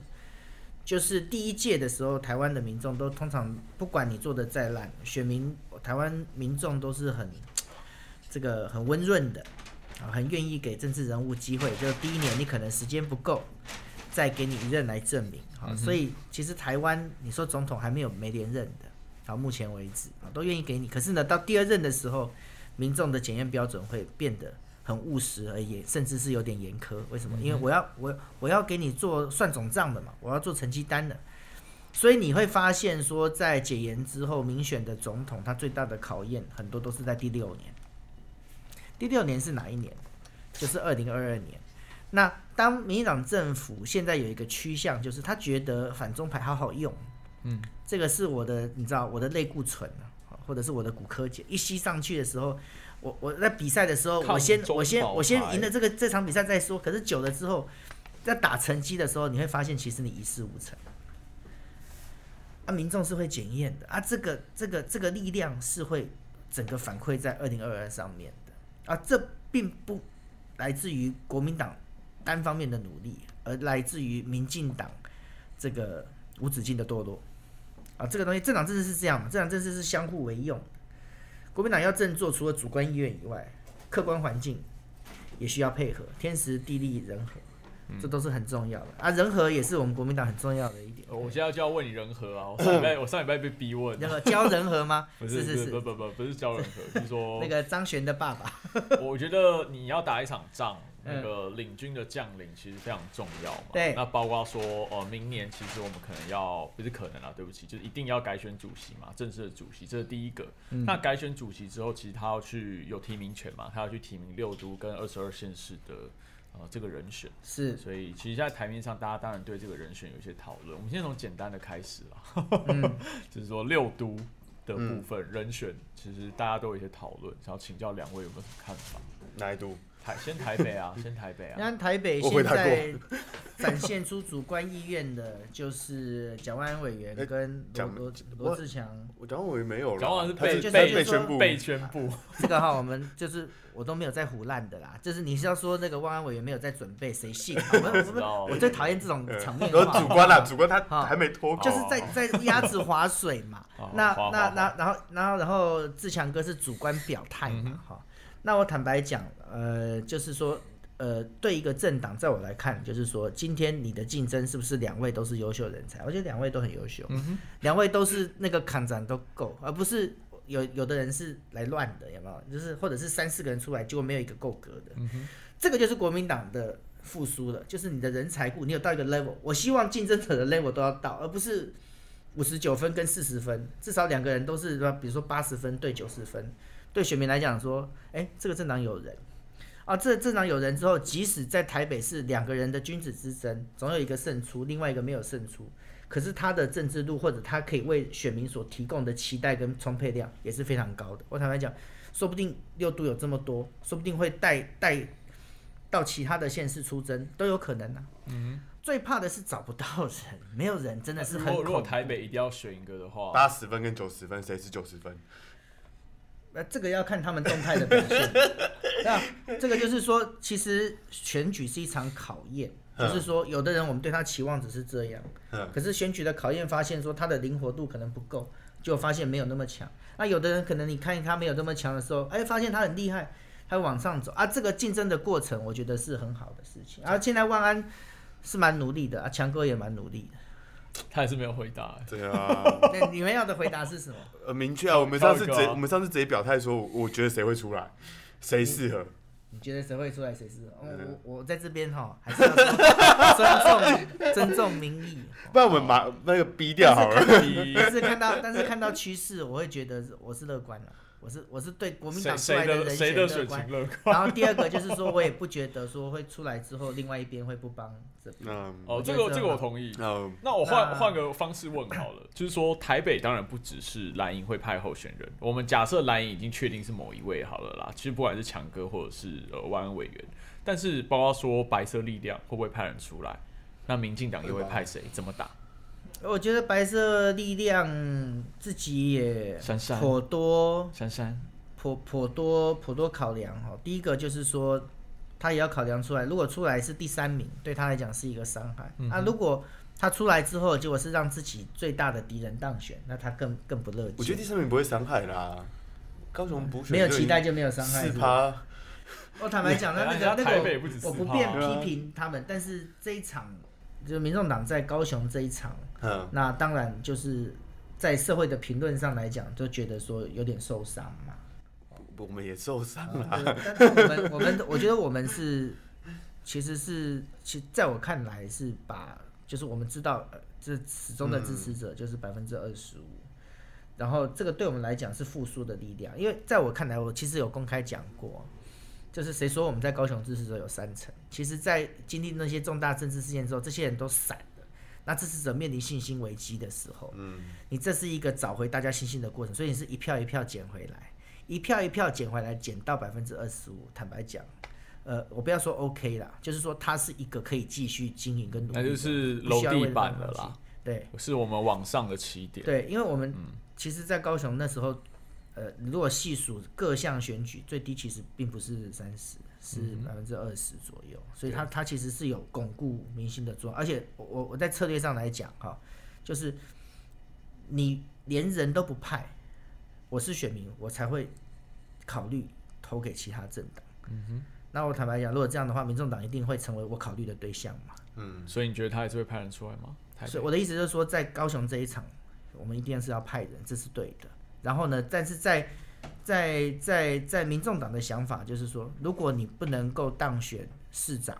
就是第一届的时候，台湾的民众都通常不管你做的再烂，选民台湾民众都是很。这个很温润的啊，很愿意给政治人物机会。就第一年你可能时间不够，再给你一任来证明好。所以其实台湾你说总统还没有没连任的，到目前为止啊都愿意给你。可是呢，到第二任的时候，民众的检验标准会变得很务实而已，甚至是有点严苛。为什么？因为我要我我要给你做算总账的嘛，我要做成绩单的。所以你会发现说，在解严之后，民选的总统他最大的考验很多都是在第六年。第六年是哪一年？就是二零二二年。那当民进党政府现在有一个趋向，就是他觉得反中牌好好用，嗯，这个是我的，你知道我的类固醇啊，或者是我的骨科碱，一吸上去的时候，我我在比赛的时候，我先我先我先赢了这个这场比赛再说。可是久了之后，在打成绩的时候，你会发现其实你一事无成。啊，民众是会检验的啊，这个这个这个力量是会整个反馈在二零二二上面的。啊，这并不来自于国民党单方面的努力，而来自于民进党这个无止境的堕落。啊，这个东西政党政治是这样嘛？政党政治是相互为用。国民党要振作，除了主观意愿以外，客观环境也需要配合，天时地利人和。这都是很重要的啊，人和也是我们国民党很重要的一点。我现在就要问你人和啊，我 [CLEARS THROAT] 上礼拜我上礼拜被逼问，那个教人和吗？不是是是，不不不不是教人和，是说 [LAUGHS] 那个张璇的爸爸。我觉得你要打一场仗，那个领军的将领其实非常重要嘛。对。那包括说，呃，明年其实我们可能要不是可能啊，对不起，就是一定要改选主席嘛，正式的主席，这是第一个。那改选主席之后，其实他要去有提名权嘛，他要去提名六都跟二十二县市的。呃，这个人选是，所以其实，在台面上，大家当然对这个人选有一些讨论。我们先从简单的开始啦，[LAUGHS] 就是说六都的部分人选，其实大家都有一些讨论，想要请教两位有没有什么看法？哪一都？台先台北啊，先台北啊。[LAUGHS] 你看台北现在展现出主观意愿的，就是蒋万安委员 [LAUGHS] 跟罗罗罗志强。我蒋万委员没有了，蒋万是被被宣布被宣布。[LAUGHS] 这个哈，我们就是我都没有在胡乱的啦。就是你是要说那个万安委员没有在准备，谁信？我我最讨厌这种场面。主观啦，主观他还没脱，就是在在鸭子划水嘛。那那那然后然后然后志强哥是主观表态嘛？哈。那我坦白讲，呃，就是说，呃，对一个政党，在我来看，就是说，今天你的竞争是不是两位都是优秀人才？我觉得两位都很优秀，两位都是那个抗战都够，而不是有有的人是来乱的，有没有？就是或者是三四个人出来，结果没有一个够格的。这个就是国民党的复苏了，就是你的人才库，你有到一个 level，我希望竞争者的 level 都要到，而不是五十九分跟四十分，至少两个人都是说，比如说八十分对九十分。对选民来讲，说，哎，这个政党有人，啊，这政党有人之后，即使在台北是两个人的君子之争，总有一个胜出，另外一个没有胜出。可是他的政治路或者他可以为选民所提供的期待跟充沛量也是非常高的。我坦白讲，说不定六度有这么多，说不定会带带到其他的县市出征都有可能啊。嗯，最怕的是找不到人，没有人真的是很如果如果台北一定要选一个的话，八十分跟九十分，谁是九十分？呃，这个要看他们动态的表现。[LAUGHS] 那这个就是说，其实选举是一场考验，嗯就是说，有的人我们对他期望只是这样，嗯可是选举的考验发现说他的灵活度可能不够，就发现没有那么强。那有的人可能你看他没有那么强的时候，哎，发现他很厉害，他往上走啊。这个竞争的过程，我觉得是很好的事情。啊，现在万安是蛮努力的啊，强哥也蛮努力的。他还是没有回答、欸。对啊，那你们要的回答是什么？[LAUGHS] 呃，明确啊，我们上次直我们上次直接表态说，我觉得谁会出来，谁适合。你觉得谁会出来？谁是？哦嗯我我在这边哈，还是要说尊重 [LAUGHS] 尊重民意。不然我们把那个逼掉好了。但是看到 [LAUGHS] 但是看到趋势，我会觉得我是乐观的。我是我是对国民党出谁谁的人选谁的选情乐观。然后第二个就是说，我也不觉得说会出来之后，另外一边会不帮这边。嗯，哦，这个这个我同意。嗯，那我换换个方式问好了，就是说台北当然不只是蓝营会派候选人，我们假设蓝营已经确定是某一位好了啦，其实不管是强哥或者是呃万安委员，但是包括说白色力量会不会派人出来，那民进党又会派谁？怎么打？我觉得白色力量自己也颇多珊珊，颇颇多颇多考量哈。第一个就是说，他也要考量出来，如果出来是第三名，对他来讲是一个伤害。嗯那、如果他出来之后，结果是让自己最大的敌人当选，那他更更不乐见。我觉得第三名不会伤害啦。高雄补选没有期待就没有伤害。是不是四趴，我坦白讲，那那个那台北不止个我，不便批评他们，但是这一场就民众党在高雄这一场，嗯，那当然就是在社会的评论上来讲，就觉得说有点受伤嘛。我们也受伤啊了。对但是我们我们我觉得我们是其实是其在我看来是把就是我们知道呃这始终的支持者就是百分之二十五，然后这个对我们来讲是复苏的力量，因为在我看来，我其实有公开讲过。就是谁说我们在高雄支持者有三成？其实，在经历那些重大政治事件之后，这些人都散了。那支持者面临信心危机的时候，嗯，你这是一个找回大家信心的过程，所以你是一票一票捡回来，一票一票捡回来，捡到百分之二十五。坦白讲，呃，我不要说 OK 啦，就是说它是一个可以继续经营跟努力，那就是楼地板了了啦，对是我们往上的起点。对，因为我们其实，在高雄那时候，呃，如果细数各项选举，最低其实并不是三十，是百分之二十左右，所以它它其实是有巩固民心的作用。而且我我我在策略上来讲哈，就是你连人都不派，我是选民，我才会考虑投给其他政党。嗯哼，那我坦白讲，如果这样的话，民众党一定会成为我考虑的对象嘛。嗯，所以你觉得他还是会派人出来吗？所以我的意思就是说，在高雄这一场，我们一定是要派人，这是对的。然后呢，但是在在在在民众党的想法就是说，如果你不能够当选市长，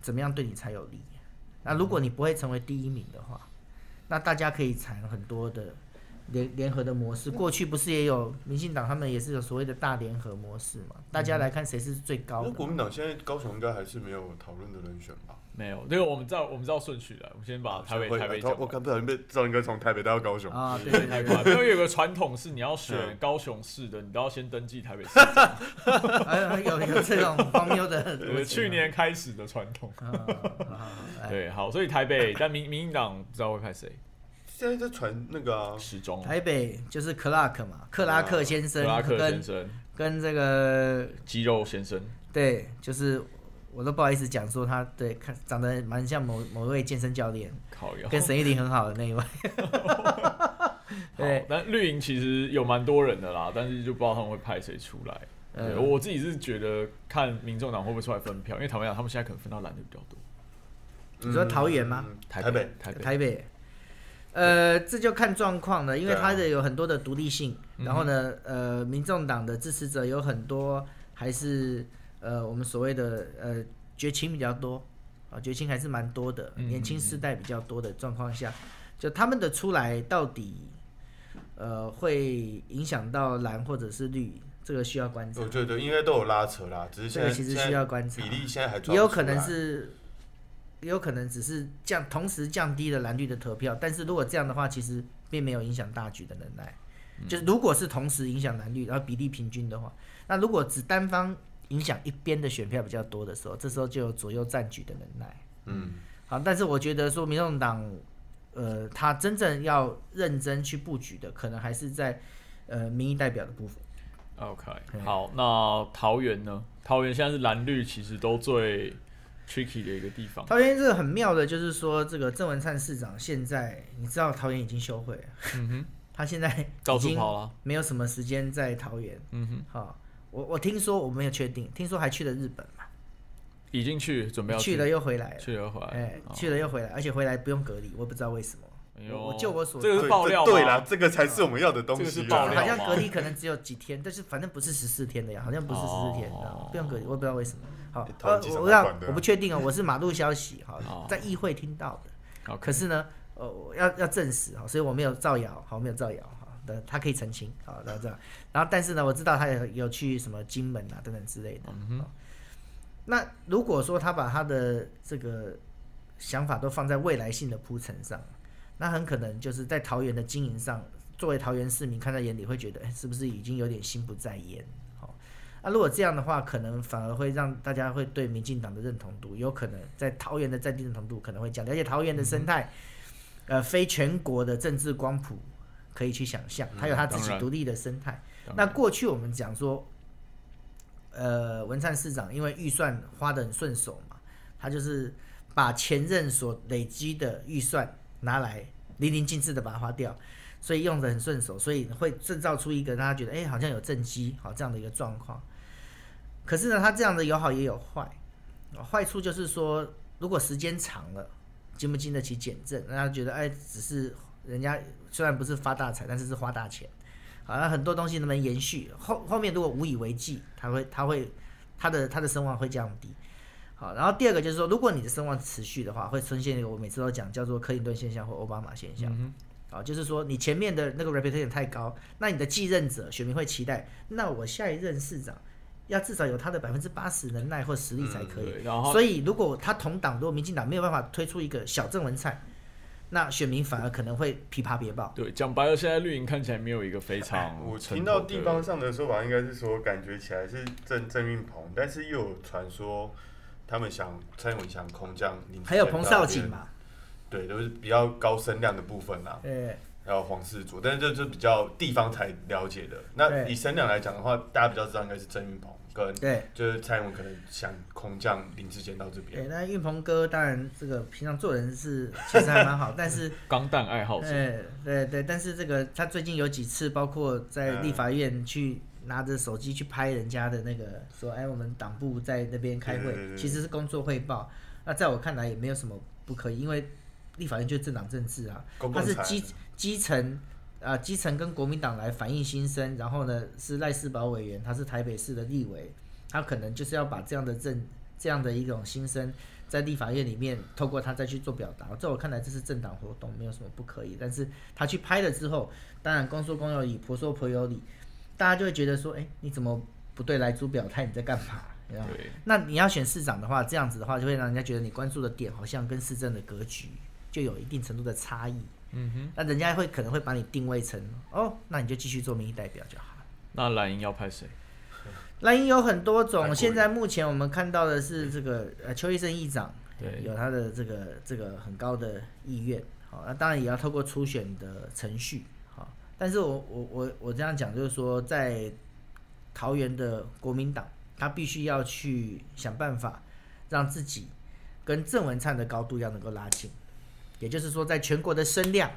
怎么样对你才有利？那如果你不会成为第一名的话，那大家可以谈很多的联联合的模式。过去不是也有民进党他们也是有所谓的大联合模式嘛？大家来看谁是最高的。那国民党现在高雄应该还是没有讨论的人选吧？没有，这个我们照我们照顺序来，我们先把台北台北讲完。我看不小心被赵应该从台北带到高雄。啊，对对太对快，因为有个传统是你要选嗯。高雄市的，你都要先登记台北市。[LAUGHS] 有有这种荒谬的。逻辑吗。呃，去年开始的传统。对，好，所以台北，但民民进党不知道会派谁，现在在传那个啊，时钟。台北就是克拉克嘛，克拉克先生克拉克先生、跟这个肌肉先生，对，就是我都不好意思讲说他对看长得蛮像某某位健身教练，跟沈玉玲很好的那一位。[LAUGHS] 对，但绿营其实有蛮多人的啦，但是就不知道他们会派谁出来。对嗯我自己是觉得看民众党会不会出来分票，因为坦白讲，他们现在可能分到蓝的比较多。你说桃园吗？嗯台台北，台北，台北，呃，这就看状况了，因为对啊。它的有很多的独立性，嗯然后呢，呃，民众党的支持者有很多还是呃我们所谓的呃绝情比较多啊，绝情还是蛮多的，嗯年轻世代比较多的状况下，就他们的出来到底呃会影响到蓝或者是绿，这个需要观察。我，觉得应该都有拉扯啦，只是现在这个其实需要观察。比例现在还也有可能是有可能只是降，同时降低了蓝绿的投票，但是如果这样的话，其实并没有影响大局的能耐。就是如果是同时影响蓝绿，然后比例平均的话，那如果只单方影响一边的选票比较多的时候，这时候就有左右战局的能耐。嗯，好，但是我觉得说民众党，呃，他真正要认真去布局的，可能还是在呃民意代表的部分。OK，好，那桃园呢？桃园现在是蓝绿其实都最 tricky 的一个地方。桃园这个很妙的，就是说这个郑文灿市长现在，你知道桃园已经休会了，嗯哼，他现在到已经处跑了。没有什么时间在桃园。嗯哼，好、我我听说我没有确定，听说还去了日本嘛，已经去，准备要去。了又回来了，去了又回来。哎，哦。去了又回来，而且回来不用隔离，我不知道为什么。哎呦我就我所这个对是爆料对啦，这个才是我们要的东西啦。这个是爆料好像隔离可能只有几天，但是反正不是十四天的呀，好像不是十四天，不用隔离，我不知道为什么。好，我不知道在关的啊我不确定啊，我是马路消息，哦。好，在议会听到的。可是呢，呃，要要证实哈，所以我没有造谣，好，没有造谣。哈，的他可以澄清，好，然后这样，然后但是呢，我知道他有有去什么金门啊等等之类的。嗯好那如果说他把他的这个想法都放在未来性的铺陈上，那很可能就是在桃园的经营上，作为桃园市民看在眼里，会觉得，哎，是不是已经有点心不在焉？好，那如果这样的话，可能反而会让大家会对民进党的认同度，有可能在桃园的在地认同度可能会降低，而且桃园的生态，呃，非全国的政治光谱可以去想象，它有它自己独立的生态。那过去我们讲说，呃，文灿市长因为预算花的很顺手嘛，他就是把前任所累积的预算拿来淋漓尽致的把它花掉，所以用的很顺手，所以会制造出一个大家觉得，哎、好像有正绩，好这样的一个状况。可是呢，他这样的有好也有坏，坏处就是说，如果时间长了，经不经得起减震，让他觉得，哎，只是人家虽然不是发大财，但是是花大钱。好，那很多东西能不能延续？后后面如果无以为继，他会他会他的他的声望会降低。好，然后第二个就是说，如果你的声望持续的话，会出现一个我每次都讲叫做克林顿现象或奥巴马现象。嗯啊，就是说你前面的那个 reputation 太高，那你的继任者选民会期待，那我下一任市长要至少有他的百分之八十能耐或实力才可以。对，然后所以如果他同党，如果民进党没有办法推出一个小郑文灿，那选民反而可能会琵琶别报。对讲白了，现在绿营看起来没有一个非常我成听到地方上的说法，应该是说感觉起来是郑郑运鹏，但是又有传说他们想蔡英文想空降林还有彭少景嘛，对，都是比较高声量的部分啦。对，还有黄世祖，但是这是比较地方才了解的。那以声量来讲的话，大家比较知道应该是郑云鹏跟对。就是蔡英文可能想空降林志坚到这对，边。那运鹏哥当然这个平常做人是其实还蛮好，[LAUGHS] 但是 [LAUGHS] 钢弹爱好者。对对对，但是这个他最近有几次，包括在立法院去拿着手机去拍人家的那个，说哎我们党部在那边开会，对对对对其实是工作汇报。那在我看来也没有什么不可以，因为立法院就是政党政治啊，公共财它是基基层啊、基层跟国民党来反映心声，然后呢是赖世宝委员，他是台北市的立委，他可能就是要把这样的政这样的一种心声，在立法院里面透过他再去做表达。在我看来，这是政党活动，没有什么不可以。但是他去拍了之后，当然公说公有理，婆说婆有理，大家就会觉得说，哎，你怎么不对来猪表态？你在干嘛？对，那你要选市长的话，这样子的话，就会让人家觉得你关注的点好像跟市政的格局就有一定程度的差异。嗯哼，那人家会可能会把你定位成哦，那你就继续做民意代表就好了。那蓝营要派谁？蓝营有很多种，现在目前我们看到的是这个呃邱医生议长，对有他的这个这个很高的意愿，好，那当然也要透过初选的程序，好，但是我我我我这样讲就是说，在桃园的国民党，他必须要去想办法让自己跟郑文灿的高度要能够拉近，也就是说，在全国的声量。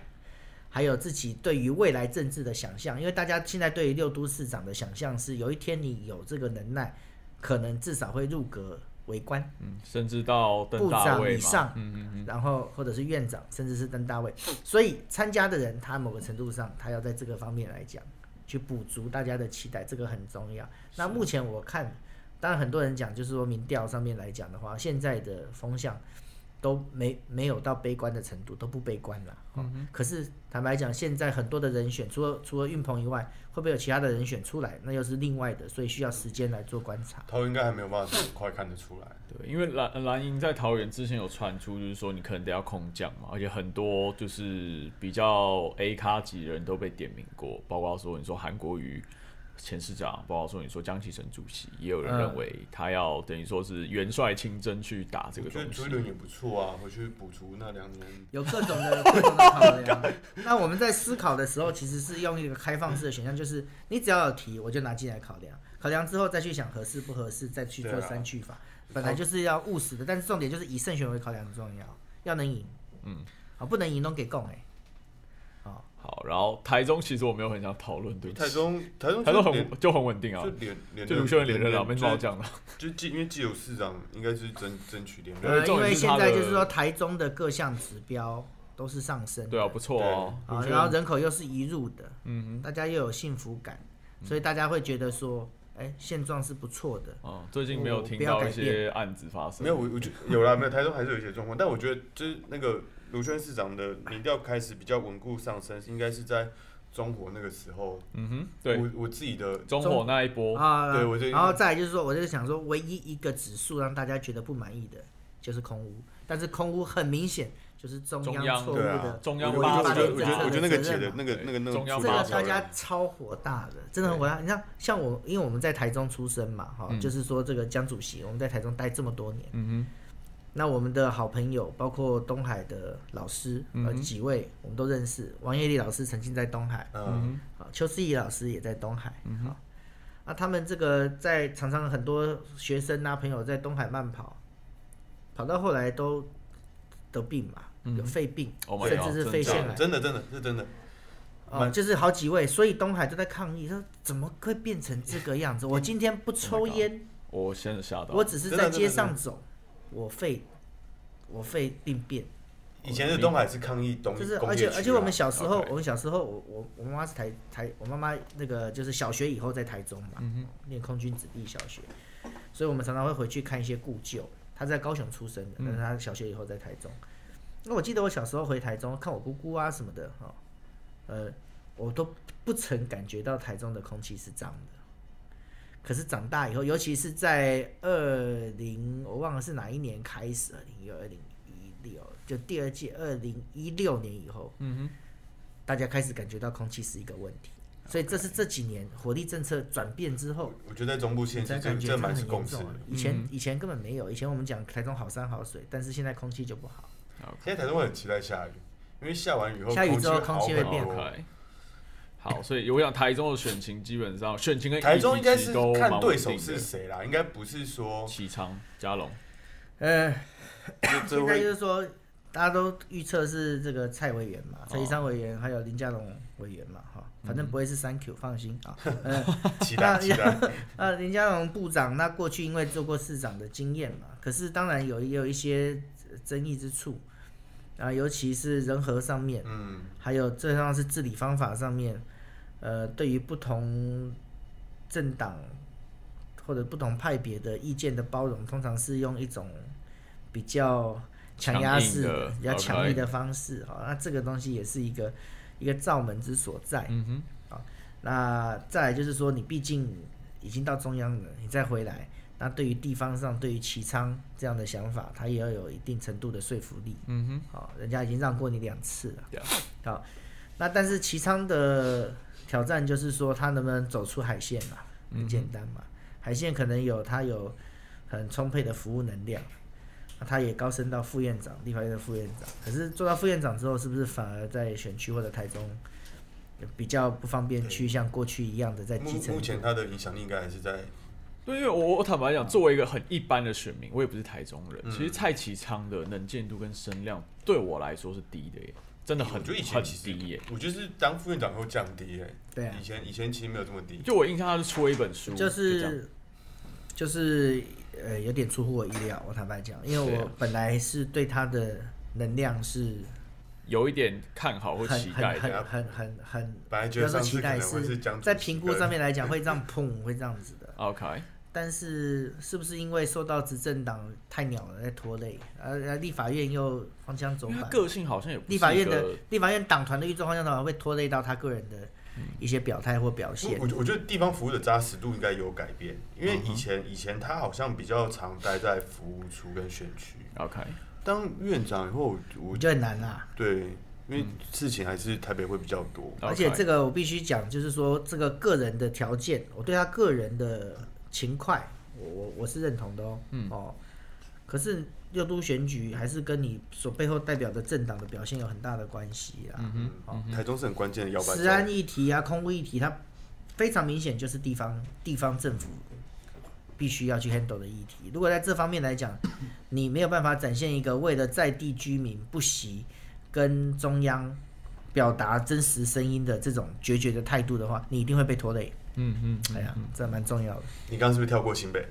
还有自己对于未来政治的想象，因为大家现在对于六都市长的想象是，有一天你有这个能耐，可能至少会入阁为官，嗯，甚至到部长。以上嗯嗯嗯，然后或者是院长，甚至是登大位。所以参加的人，他某个程度上，他要在这个方面来讲，去补足大家的期待，这个很重要。那目前我看，当然很多人讲，就是说民调上面来讲的话，现在的风向，都没没有到悲观的程度，都不悲观了。哦嗯可是坦白讲，现在很多的人选，除了除了运鹏以外，会不会有其他的人选出来？那又是另外的，所以需要时间来做观察。他应该还没有办法很快看得出来。对，因为蓝蓝营在桃园之前有传出，就是说你可能得要空降嘛，而且很多就是比较 A 咖级的人都被点名过，包括说你说韩国瑜前市长，包括说你说江启臣主席，也有人嗯认为他要等于说是元帅亲征去打这个我觉得东西朱一。伦也不错啊，回去补足那两年。有各种的各种的考量。[LAUGHS] 那我们在思考的时候，其实是用一个开放式的选项，就是你只要有提，我就拿进来考量，考量之后再去想合适不合适，再去做对啊删去法。本来就是要务实的，但是重点就是以胜选为考量很重要，要能赢。嗯，好，不能赢都给供哎。好，然后台中其实我没有很想讨论，对不起台中台中台中就很就很稳定啊就，连连就卢秀燕连任了，没什么好就讲的。就既因为既有市长应该是争争取连对任，呃，因为现在就是说台中的各项指标都是上升，对啊，不错哦。啊，然后人口又是一入的，嗯大家又有幸福感，所以大家会觉得说，哎，现状是不错的。哼，哦，最近没有听到一些案子发生。没有我我觉得有啦，没有台中还是有一些状况，但我觉得就是那个卢轩市长的民调开始比较稳固上升，应该是在中火那个时候。嗯哼，对，我我自己的中火那一波，啊，对我就然后再来就是说，我就是想说，唯一一个指数让大家觉得不满意的就是空屋，但是空屋很明显就是中中央央错误的中央我八我觉得我觉得我觉得那个解的那个那个那个中央这个大家超火大的，真的很火大。你看，像我，因为我们在台中出生嘛，哈、嗯。就是说这个江主席，我们在台中待这么多年，嗯那我们的好朋友，包括东海的老师，呃，几位我们都认识。王叶丽老师曾经在东海，啊，邱思怡老师也在东海，嗯好，那他们这个在常常很多学生啊朋友在东海慢跑，跑到后来都得病嘛，有肺病，Oh 甚至是真的肺腺癌，真的真的是真的，哦，就是好几位，所以东海都在抗议，说怎么会变成这个样子？我今天不抽 Oh 烟，我先吓到，我只是真的在街真的。上走，我肺我肺病变。以前是东海是抗议东就是，工业区啊而且而且我们小时候我们小时候，我我我妈妈是台台，我妈妈那个就是小学以后在台中嘛，嗯念空军子弟小学，所以我们常常会回去看一些故旧。她在高雄出生的，但是她小学以后在台中。那我记得我小时候回台中看我姑姑啊什么的，哈、呃，我都不曾感觉到台中的空气是脏的。可是长大以后，尤其是在二零，我忘了是哪一年开始，二零一二、二零一六，就第二届二零一六年以后，嗯哼大家开始感觉到空气是一个问题。所以这是这几年火力政策转变之后，我觉得在中部县你才是这感觉它很这蛮是共严重了识的。。以前、以前根本没有，以前我们讲台中好山好水，但是现在空气就不好。哼现在台中会很期待下雨，因为下完雨后下雨之后空空气会变好。好，所以我想台中的选情基本上选情跟台中应该是都看对手是谁啦，应该不是说启昌、嘉龙，呃，现在就是说，大家都预测是这个蔡委员嘛，哦蔡宜昌委员还有林佳龙委员嘛，哈，反正不会是三 Q，放心啊。[LAUGHS] 呃，期待期待。呃，[LAUGHS] 林佳龙部长，那过去因为做过市长的经验嘛，可是当然有也有一些呃争议之处啊，尤其是人和上面，嗯，还有最重要是治理方法上面，呃，对于不同政党或者不同派别的意见的包容，通常是用一种比较强压式比较强力的方式哈。那这个东西也是一个一个罩门之所在。嗯哼，那再来就是说，你毕竟已经到中央了，你再回来，那对于地方上对于齐昌这样的想法，他也要有一定程度的说服力。嗯哼，好、人家已经让过你两次了。好，那但是齐昌的挑战就是说，他能不能走出海线嘛？很简单嘛，海线可能有他有很充沛的服务能量，那他也高升到副院长，立法院的副院长。可是做到副院长之后，是不是反而在选区或者台中比较不方便去像过去一样的在基层目前他的影响力应该还是在对，因为我我坦白讲，作为一个很一般的选民，我也不是台中人，嗯其实蔡启昌的能见度跟声量对我来说是低的耶，真的很我觉得以前很其实低耶。我就是当副院长后降低哎，对啊。以前以前其实没有这么低，就我印象，他是出了一本书，就这样是就是呃有点出乎我意料，我坦白讲，因为对啊。我本来是对他的能量是有一点看好或很期待的。很很很很很，本来觉得要说期待上次可能会是江主席在评估跟上面来讲会这样砰会这样子的，OK，但是是不是因为受到执政党太鸟了在拖累，呃，呃立法院又方向走板，因为他个性好像也不是立法院的立法院党团的运作方向的话，会拖累到他个人的一些表态或表现。我我觉得地方服务的扎实度应该有改变，因为以前以前他好像比较常待在服务处跟选区。OK，当院长以后，我我觉得很难啦。对，因为事情还是台北会比较多。而且这个我必须讲，就是说这个个人的条件，我对他个人的勤快，我我我是认同的哦。嗯哦，可是六都选举还是跟你所背后代表的政党的表现有很大的关系啦。嗯嗯，台中是很关键的摇摆州治。安议题啊，空屋议题，它非常明显就是地方地方政府必须要去 handle 的议题。如果在这方面来讲，你没有办法展现一个为了在地居民不惜跟中央表达真实声音的这种决绝的态度的话，你一定会被拖累。嗯嗯，哎呀，这蛮重要的。你刚刚是不是跳过新北？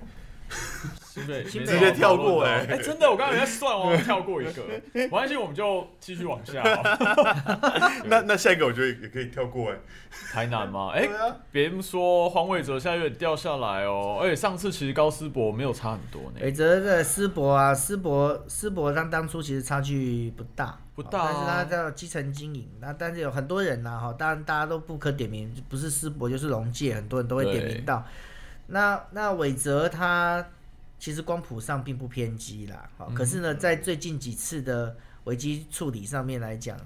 新北新北直接跳过哎、欸真的，我刚刚有在算，我 [LAUGHS] 跳过一个，没关系，我们就继续往下。[LAUGHS] 哦、那那下一个我觉得也可以跳过哎。台南吗？[LAUGHS] 哎、别人说黄伟哲现在有点掉下来哦，而且上次其实高斯博没有差很多呢。伟哲的师伯啊，师伯师伯当当初其实差距不大，不大啊。但是他叫基层经营，那但是有很多人呐、哈，当然大家都不可点名，不是师伯就是龙界，很多人都会点名到。那那伟哲他其实光谱上并不偏激啦，好，可是呢，在最近几次的危机处理上面来讲，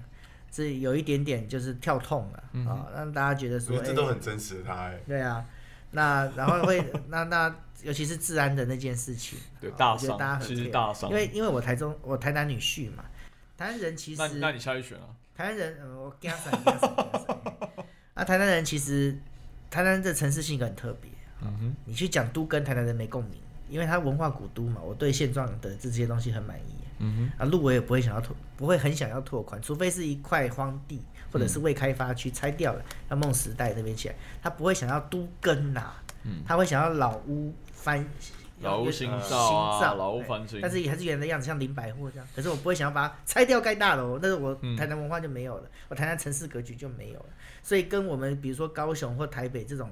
这有一点点就是跳痛了啊、让大家觉得说，这都很真实的他哎。对啊，那然后会那那尤其是治安的那件事情，对大啊我觉得伤大家很 care 大伤因为因为我台中我台南女婿嘛，台南人其实那那你下去选啊？台南人，呃、我跟他闪，跟他闪，跟他闪。[LAUGHS] 啊，台南人其实台南的城市性格很特别，嗯哼，你去讲都跟台南人没共鸣，因为他文化古都嘛，我对现状的这些东西很满意。嗯哼。啊，路我也不会想要拓，不会很想要拓宽，除非是一块荒地或者是嗯未开发区拆掉了，像梦时代那边起来，他不会想要都根呐、他会想要老屋翻，嗯老屋呃新新造啊造老屋翻新。但是也还是原来的样子，像林百货这样。可是我不会想要把它拆掉盖大楼，那是我嗯台南文化就没有了，我台南城市格局就没有了。所以跟我们比如说高雄或台北这种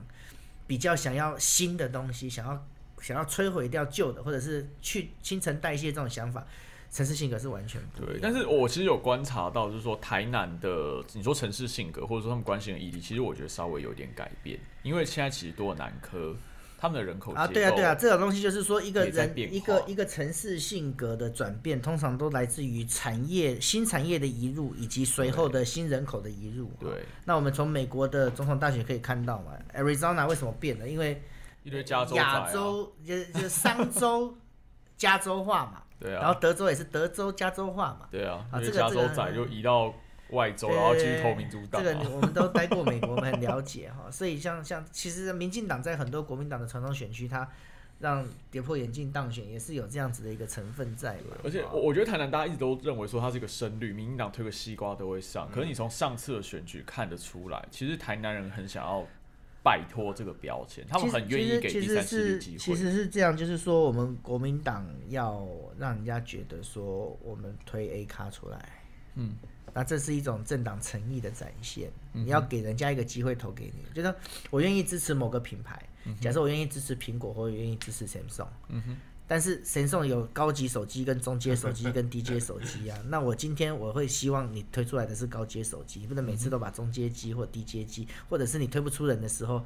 比较想要新的东西，想要想要摧毁掉旧的，或者是去新陈代谢这种想法，城市性格是完全不对，但是我其实有观察到，就是说台南的你说城市性格，或者说他们关心的议题，其实我觉得稍微有点改变，因为现在其实多了南科，他们的人口啊，对啊，对啊，这种东西就是说，一个人一个一个城市性格的转变，通常都来自于产业新产业的移入，以及随后的新人口的移入。对那我们从美国的总统大选可以看到嘛，Arizona 为什么变了？因为一堆加州亚洲就是 [LAUGHS] 就是商州加州化嘛，对啊，然后德州也是德州加州化嘛。对啊，啊这个加州仔就移到外州，然后继续投民主党、啊。这个我们都待过美国，我们很了解哈。所以像像其实民进党在很多国民党的传统选区，它让跌破眼镜当选，也是有这样子的一个成分在嘛。而且我我觉得台南大家一直都认为说它是一个深绿，民进党推个西瓜都会嗯上。可是你从上次的选举看得出来，其实台南人很想要摆脱这个标签，他们很愿意给第三势力是其机会。实是这样，就是说我们国民党要让人家觉得说我们推 A 咖出来，嗯，那这是一种政党诚意的展现。嗯你要给人家一个机会投给你，就是我愿意支持某个品牌，假设我愿意支持苹果，或者愿意支持 Samsung，但是 Samsung 有高级手机、跟中阶手机、跟 [LAUGHS] 低阶手机啊。[LAUGHS] 那我今天我会希望你推出来的是高阶手机，不能每次都把中阶机或低阶机，或者是你推不出人的时候，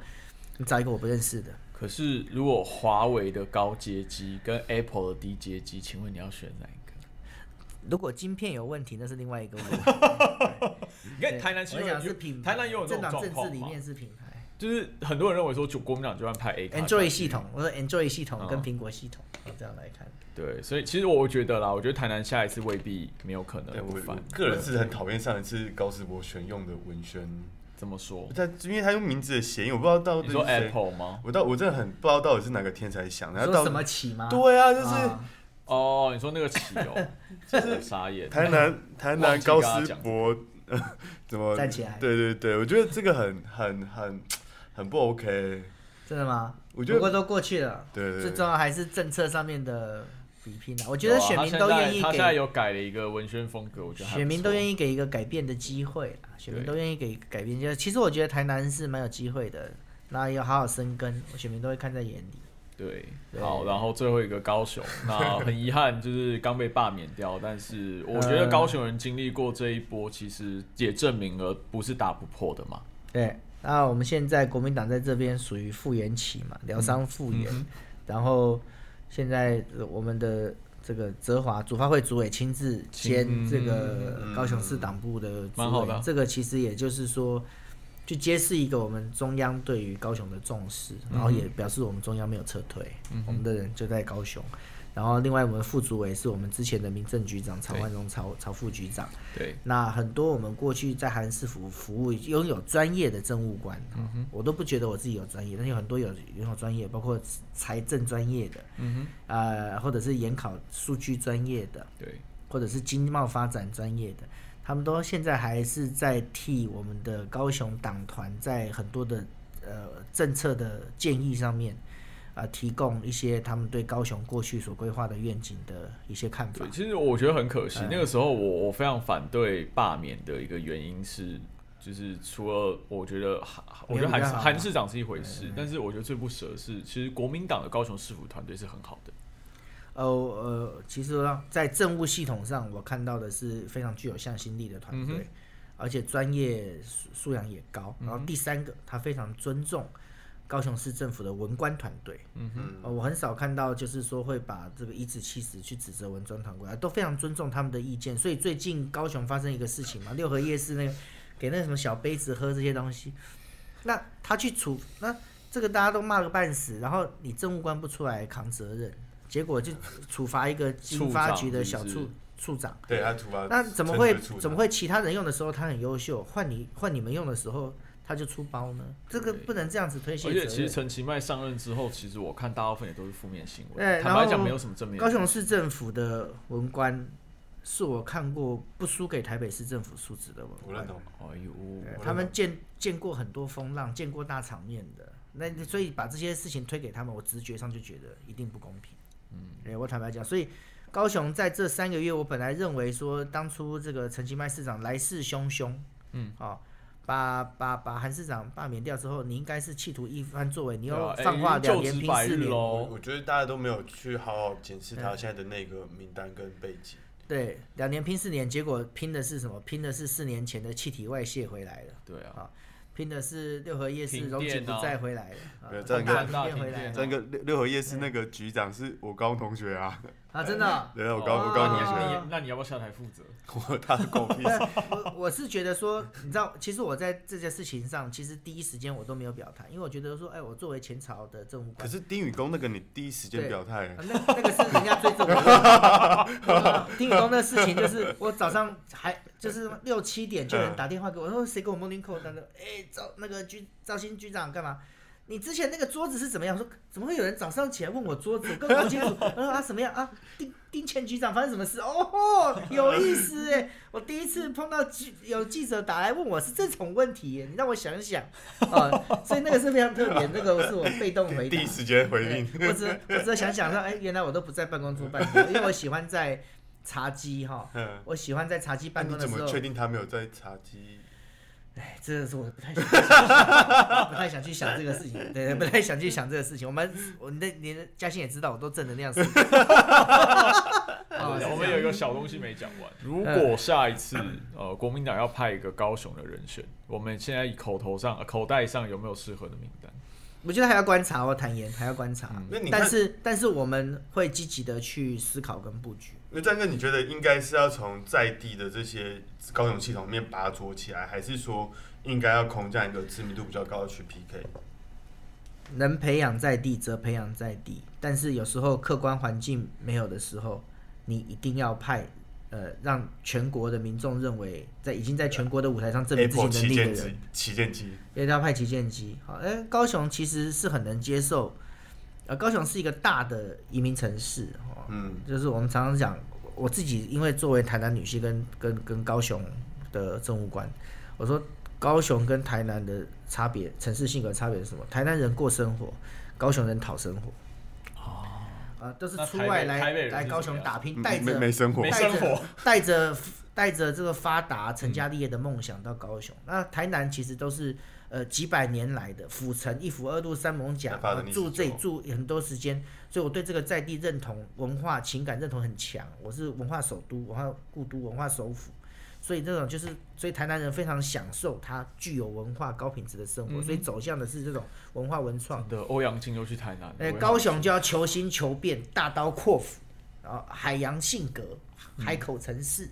你找一个我不认识的。可是如果华为的高阶机跟 Apple 的低阶机，请问你要选哪一个？如果晶片有问题，那是另外一个问题。[LAUGHS] 你看台南其我实是品牌，台南也有这种政党政治状况嘛里面是品牌。就是很多人认为说，就国民党就算派 A Android 系统，我说 Android 系统跟嗯苹果系统，我这样来看。对，所以其实我觉得啦，我觉得台南下一次未必没有可能我。个人是很讨厌上一次高世博选用的文宣，怎么说？他因为他用名字的谐音，我不知道到底你说是 Apple 吗？我到我真的很不知道到底是哪个天才想的，他到什么起吗？对啊，就是啊哦，你说那个起哦，[LAUGHS] 就是傻眼。台南台南高斯博怎么站起来对对对，我觉得这个很很很很不 OK。真的吗？我觉得不过都过去了，对最重要还是政策上面的比拼啊。我我觉得选民都愿意他现在有改了一个文宣风格，我觉得选民都愿意。给一个改变的机会啦，选民都愿意给改变就是。其实我觉得台南是蛮有机会的，那要好好生根，选民都会看在眼里。对，好，然后最后一个高雄，[LAUGHS] 那很遗憾就是刚被罢免掉，但是我觉得高雄人经历过这一波，其实也证明了不是打不破的嘛。对，那我们现在国民党在这边属于复原期嘛，疗伤复原，然后现在呃我们的这个泽华主发会主委亲自兼嗯这个高雄市党部的主委，这个其实也就是说，就揭示一个我们中央对于高雄的重视，然后也表示我们中央没有撤退，我们的人就在高雄。然后，另外我们副主委是我们之前的民政局长曹万荣曹曹副局长，对，那很多我们过去在韩市府服务拥有专业的政务官，嗯我都不觉得我自己有专业，但是有很多有拥有专业，包括财政专业的，嗯哼。呃，或者是研考数据专业的，对，或者是经贸发展专业的，他们都现在还是在替我们的高雄党团在很多的呃政策的建议上面。啊，提供一些他们对高雄过去所规划的愿景的一些看法对，。其实我觉得很可惜，嗯那个时候我我非常反对罢免的一个原因是，就是除了我觉得韩，我觉得韩韩市长是一回事，但是我觉得最不舍的是，其实国民党的高雄市府团队是很好的。呃呃，其实呢在政务系统上，我看到的是非常具有向心力的团队，而且专业素素养也高。然后第三个，他非常尊重高雄市政府的文官团队。嗯，呃，我很少看到就是说会把这个一指七十去指责文专团队，都非常尊重他们的意见。所以最近高雄发生一个事情嘛，六合夜市那个给那什么小杯子喝这些东西，那他去处那这个大家都骂个半死，然后你政务官不出来扛责任，结果就处罚一个经发局的小处处处长。对他处罚，那怎么会怎么会其他人用的时候他很优秀，换你换你们用的时候他就出包呢？这个不能这样子推卸而责任。且其实陈其迈上任之后，其实我看大部分也都是负面新闻。对坦白讲，没有什么正面。高雄市政府的文官是我看过不输给台北市政府素质的文官我认。同，哎呦，他们见见过很多风浪，见过大场面的，那所以把这些事情推给他们，我直觉上就觉得一定不公平。嗯，对我坦白讲，所以高雄在这三个月，我本来认为说，当初这个陈其迈市长来势汹汹，嗯，哦，把把把韩市长罢免掉之后，你应该是企图一番作为，你又对啊哎放话两年拼四年，喽我。觉得大家都没有去好好检视他现在的那个名单跟背景。对，两年拼四年，结果拼的是什么？拼的是四年前的气体外泄回来了。对啊，拼的是六合夜市停荣景不再回来了，啊没有这个六六合夜市那个局长是我高中同学啊，啊，真的哦、对啊，我高我高中同学，那你那你要不要下台负责？[LAUGHS] 我他的狗屁。[LAUGHS] 我我是觉得说，你知道，其实我在这件事情上，其实第一时间我都没有表态，因为我觉得说，哎，我作为前朝的政务官，可是丁宇公那个你第一时间表态啊，那那个是人家追着我。[LAUGHS] 丁宇公那事情就是，我早上还就是六七点就有人打电话给我，说谁给我 morning call，那个哎赵那个局赵新局长干嘛？你之前那个桌子是怎么样？我说怎么会有人早上起来问我桌子？我根本不清楚。[LAUGHS] 我说啊什么样啊？丁丁前局长发生什么事？哦，有意思哎！我第一次碰到记有记者打来问我是这种问题耶，你让我想想啊，所以那个是非常特别，那个是我被动回答第一。时间回应。我只我只想想说，哎，原来我都不在办公桌办公，因为我喜欢在茶几哈，嗯，我喜欢在茶几办公的时候，怎么确定他没有在茶几？哎，这个是我不太想去想，不太想去想这个事情，对 [LAUGHS] 对，不太想去想这个事情。我们我你的你的嘉欣也知道，我都正能量思考。[LAUGHS] 哦我们有一个小东西没讲完。如果下一次呃国民党要派一个高雄的人选，我们现在口头上、呃口袋上有没有适合的名单？我觉得还要观察，我坦言还要观察。那你但是但是我们会积极的去思考跟布局。那战哥，你觉得应该是要从在地的这些高雄系统面拔擢起来，还是说应该要空降一个知名度比较高的去 PK？能培养在地则培养在地，但是有时候客观环境没有的时候，你一定要派呃让全国的民众认为在已经在全国的舞台上证明自己能力的人旗舰机，，旗舰机，一定要派旗舰机。好，哎、高雄其实是很能接受，呃，高雄是一个大的移民城市，哦，嗯，就是我们常常讲，我自己因为作为台南女婿跟跟跟高雄的政务官，我说高雄跟台南的差别，城市性格差别是什么？台南人过生活，高雄人讨生活。啊，都是出外来来高雄打拼，没带着没没生活没，带着生活带着带着这个发达、成家立业的梦想到高雄。那台南其实都是呃几百年来的府城一府二路三艋甲，住这里住很多时间，所以我对这个在地认同、文化情感认同很强。我是文化首都、文化故都、文化首府，所以这种就是，所以台南人非常享受它具有文化高品质的生活，所以走向的是这种文化文创。的欧阳靖又去台南，呃，我也高雄就要求新求变，大刀阔斧，然后海洋性格、嗯。海口城市、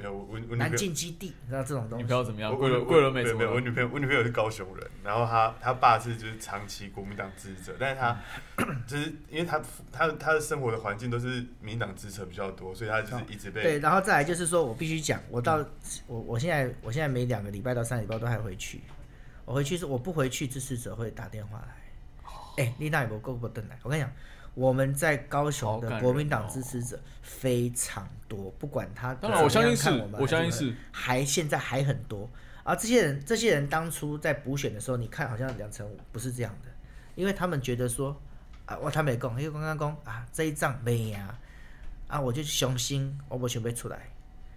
没有我我南朋友进基地，你知道这种东西女朋。友怎么样？我我桂纶桂纶镁没有没有，我？女朋友我女朋友是高雄人，然后她她爸是就是长期国民党支持者，但是她 [CLEARS THROAT] 就是因为她她她的生活的环境都是民进党支持比较多，所以她就是一直被对，然后再来就是说我必须讲，我到我我现在我现在每两个礼拜到三个礼拜都还回去，我回去是我不回去，支持者会打电话来，哎、丽娜有没有够不等来？我跟你讲，我们在高雄的国民党哦支持者非常多，不管他当然我相信是我相信是还现在还很多。而这些人，这些人当初在补选的时候，你看好像两成五，不是这样的，因为他们觉得说，啊，我他没讲，因为刚刚讲啊，这一仗没啊，啊，我就雄心，我不准备出来。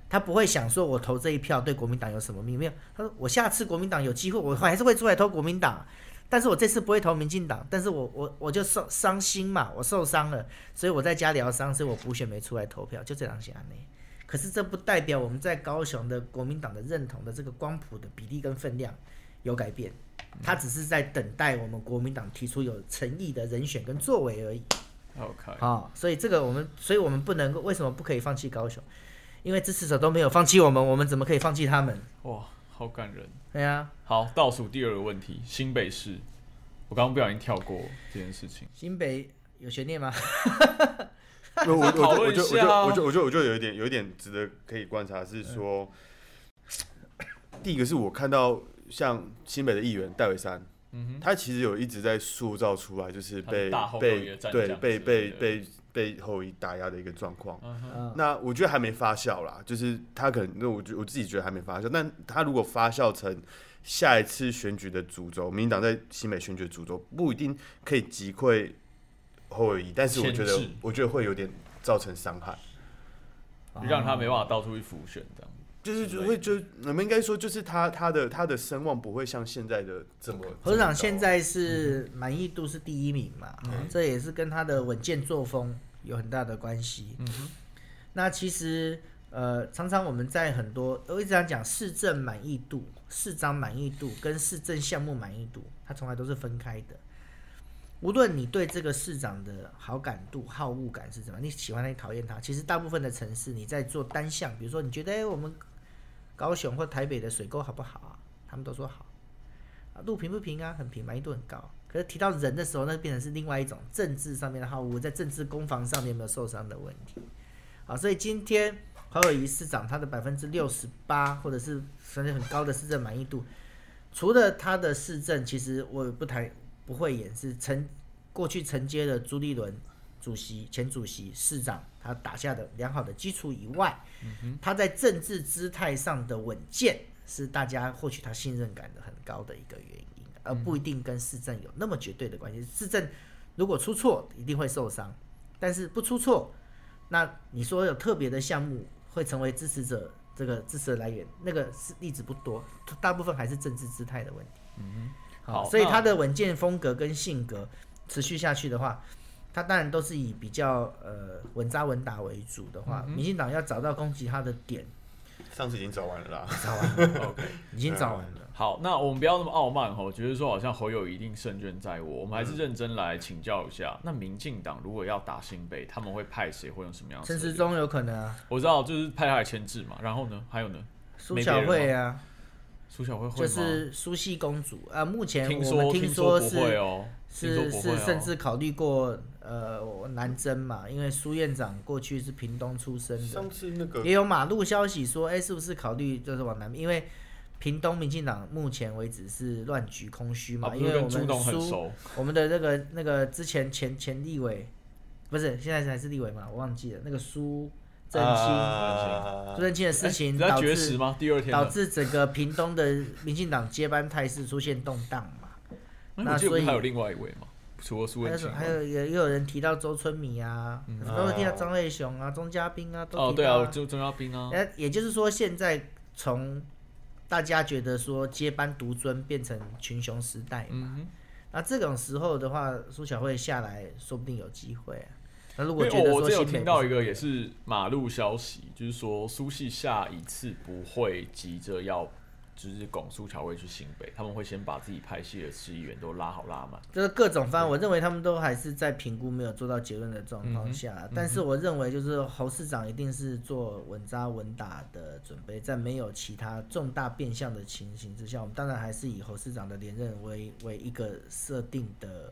他不会想说，我投这一票对国民党有什么秘密？没有，他说我下次国民党有机会，我还是会出来投国民党，但是我这次不会投民进党，但是我我我就受伤心嘛，我受伤了，所以我在家疗伤，所以我补选没出来投票，就这样想呢。可是这不代表我们在高雄的国民党的认同的这个光谱的比例跟分量有改变，他只是在等待我们国民党提出有诚意的人选跟作为而已。OK，啊、所以这个我们，所以我们不能够为什么不可以放弃高雄？因为支持者都没有放弃我们，我们怎么可以放弃他们？哇，好感人。对呀、好，倒数第二个问题，新北市，我刚刚不小心跳过这件事情。新北有悬念吗？[LAUGHS] 我我讨论我就我就我就我就我就有一点有一点值得可以观察是说，第一个是我看到像新北的议员戴伟山，嗯他其实有一直在塑造出来就是被被对被被被被后羿打压的一个状况。嗯那我觉得还没发酵啦，就是他可能，那我觉我自己觉得还没发酵，但他如果发酵成下一次选举的主轴，民进党在新北选举的主轴不一定可以击溃后裔，但是我觉得我觉得会有点造成伤害，让他没办法到处去浮选这样。就是就会就我们应该说就是他他的他的声望不会像现在的这么。何市长现在是满意度是第一名嘛，嗯这也是跟他的稳健作风有很大的关系。嗯哼，那其实呃，常常我们在很多我一直在讲市政满意度、市长满意度跟市政项目满意度，它从来都是分开的。无论你对这个市长的好感度、好恶感是怎么，你喜欢他，你讨厌他，其实大部分的城市你在做单项，比如说你觉得哎、我们高雄或台北的水沟好不好啊？他们都说好。啊，路平不平啊？很平，满意度很高。可是提到人的时候，那变成是另外一种政治上面的好恶，在政治攻防上面有没有受伤的问题。好，所以今天侯友谊市长他的百分之六十八，或者是甚至很高的市政满意度，除了他的市政，其实我也不太不会演是承过去承接了朱立伦主席、前主席、市长他打下的良好的基础以外，他在政治姿态上的稳健，是大家获取他信任感的很高的一个原因，而不一定跟市政有那么绝对的关系。市政如果出错，一定会受伤，但是不出错，那你说有特别的项目会成为支持者这个支持的来源，那个是例子不多，大部分还是政治姿态的问题。嗯好所以他的稳健风格跟性格持续下去的话，他当然都是以比较呃稳扎稳打为主的话，民进党要找到攻击他的点，上次已经找完了啦。找完了，[LAUGHS] OK，已经找完了。好，那我们不要那么傲慢吼，觉得说好像侯友一定胜券在握，我们还是认真来请教一下。那民进党如果要打新北，他们会派谁，会用什么样的策略？陈时中有可能啊，我知道，就是派他来牵制嘛。然后呢，还有呢，苏小慧啊，苏小慧会吗就是苏系公主啊。目前听我们听说说是哦，听说是是不会哦甚至考虑过呃南征嘛，因为苏院长过去是屏东出身的上，次那个也有马路消息说，哎、是不是考虑就是往南边？因为屏东民进党目前为止是乱局空虚嘛，啊，因为我们苏我们的那个那个之前前前立委不是现在还是立委嘛，我忘记了那个苏正清。啊苏正清的事哎情导致绝吗？第二天导，致整个屏东的民进党接班态势出现动荡嘛。那那所以还有另外一位吗？除了苏文清，还有还有也也有人提到周春米啊，嗯。都会提到张瑞雄啊、钟嘉宾啊，都哦，提到对啊，就钟嘉宾啊，那也就是说，现在从大家觉得说接班独尊变成群雄时代嘛，嗯那这种时候的话，苏小慧下来说不定有机会啊。那如果觉得我我之前有说新北听到一个也是马路消息，就是说苏系下一次不会急着要。就是拱苏乔慧去新北，他们会先把自己派系的市议员都拉好拉满。就是各种方案，我认为他们都还是在评估没有做到结论的状嗯况下。但是我认为，就是侯市长一定是做稳扎稳打的准备，在没有其他重大变相的情形之下，我们当然还是以侯市长的连任为为一个设定的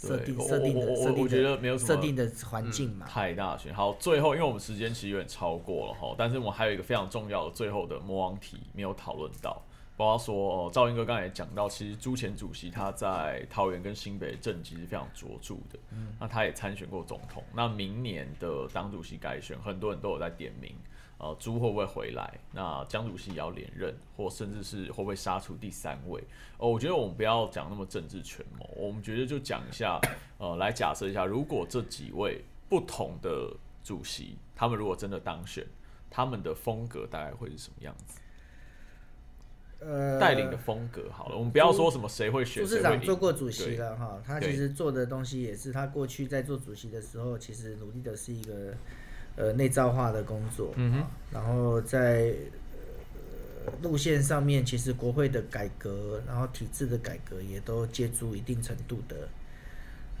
设定对设定的设定我我觉得的没有什么设定的环境嘛。太大选。好，最后因为我们时间其实有点超过了哈，但是我们还有一个非常重要的最后的魔王题没有讨论到，包括说哦，赵英哥刚才也讲到，其实朱前主席他在桃园跟新北政绩是非常卓著的，嗯，那他也参选过总统，那明年的党主席改选，很多人都有在点名。呃，朱会不会回来？那江主席也要连任，或甚至是会不会杀出第三位？哦，我觉得我们不要讲那么政治权谋，我们觉得就讲一下，呃，来假设一下，如果这几位不同的主席，他们如果真的当选，他们的风格大概会是什么样子？呃，带领的风格好了，我们不要说什么谁会选，朱市长做过主席了哈，他其实做的东西也是他过去在做主席的时候，其实努力的是一个呃内造化的工作，嗯哼。啊然后在呃路线上面，其实国会的改革，然后体制的改革也都借助一定程度的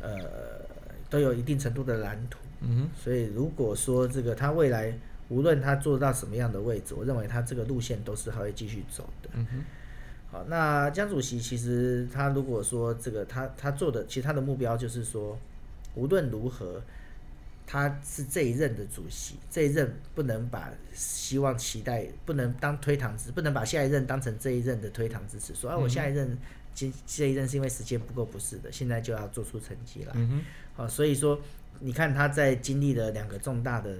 呃都有一定程度的蓝图，嗯所以如果说这个他未来无论他做到什么样的位置，我认为他这个路线都是还会继续走的。嗯哼，好，那江主席其实他如果说这个他他做的，其实他的目标就是说，无论如何，他是这一任的主席，这一任不能把希望期待不能当推搪之，不能把下一任当成这一任的推搪支持，说啊我下一任这这一任是因为时间不够，不是的，现在就要做出成绩了。嗯哼，好，所以说你看他在经历了两个重大的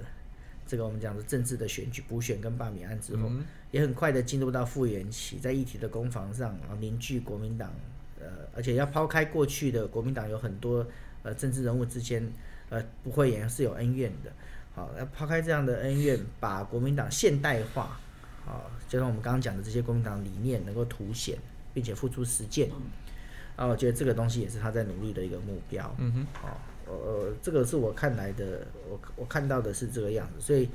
这个我们讲的政治的选举补选跟罢免案之后，嗯也很快的进入到复原期，在议题的攻防上，然后凝聚国民党，呃，而且要抛开过去的国民党有很多呃政治人物之间呃不会也是有恩怨的，好，要抛开这样的恩怨，把国民党现代化，好，就像我们刚刚讲的这些国民党理念能够凸显，并且付诸实践。啊，我觉得这个东西也是他在努力的一个目标。嗯哼，哦，呃，这个是我看来的，我我看到的是这个样子，所以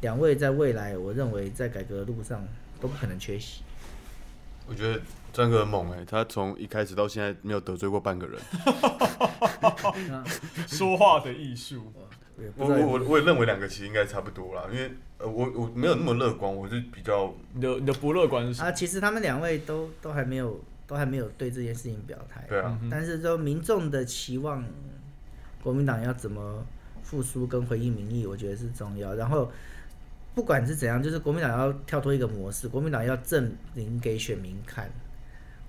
两位在未来，我认为在改革的路上都不可能缺席。我觉得专哥很猛哎、他从一开始到现在没有得罪过半个人。[LAUGHS] 说话的艺术，我我我也认为两个其实应该差不多啦，因为呃我我没有那么乐观，我是比较你的你的不乐观是什么？啊，其实他们两位都都还没有都还没有对这件事情表态。对啊，但是说民众的期望，国民党要怎么复苏跟回应民意，我觉得是重要。然后不管是怎样，就是国民党要跳脱一个模式，国民党要证明给选民看，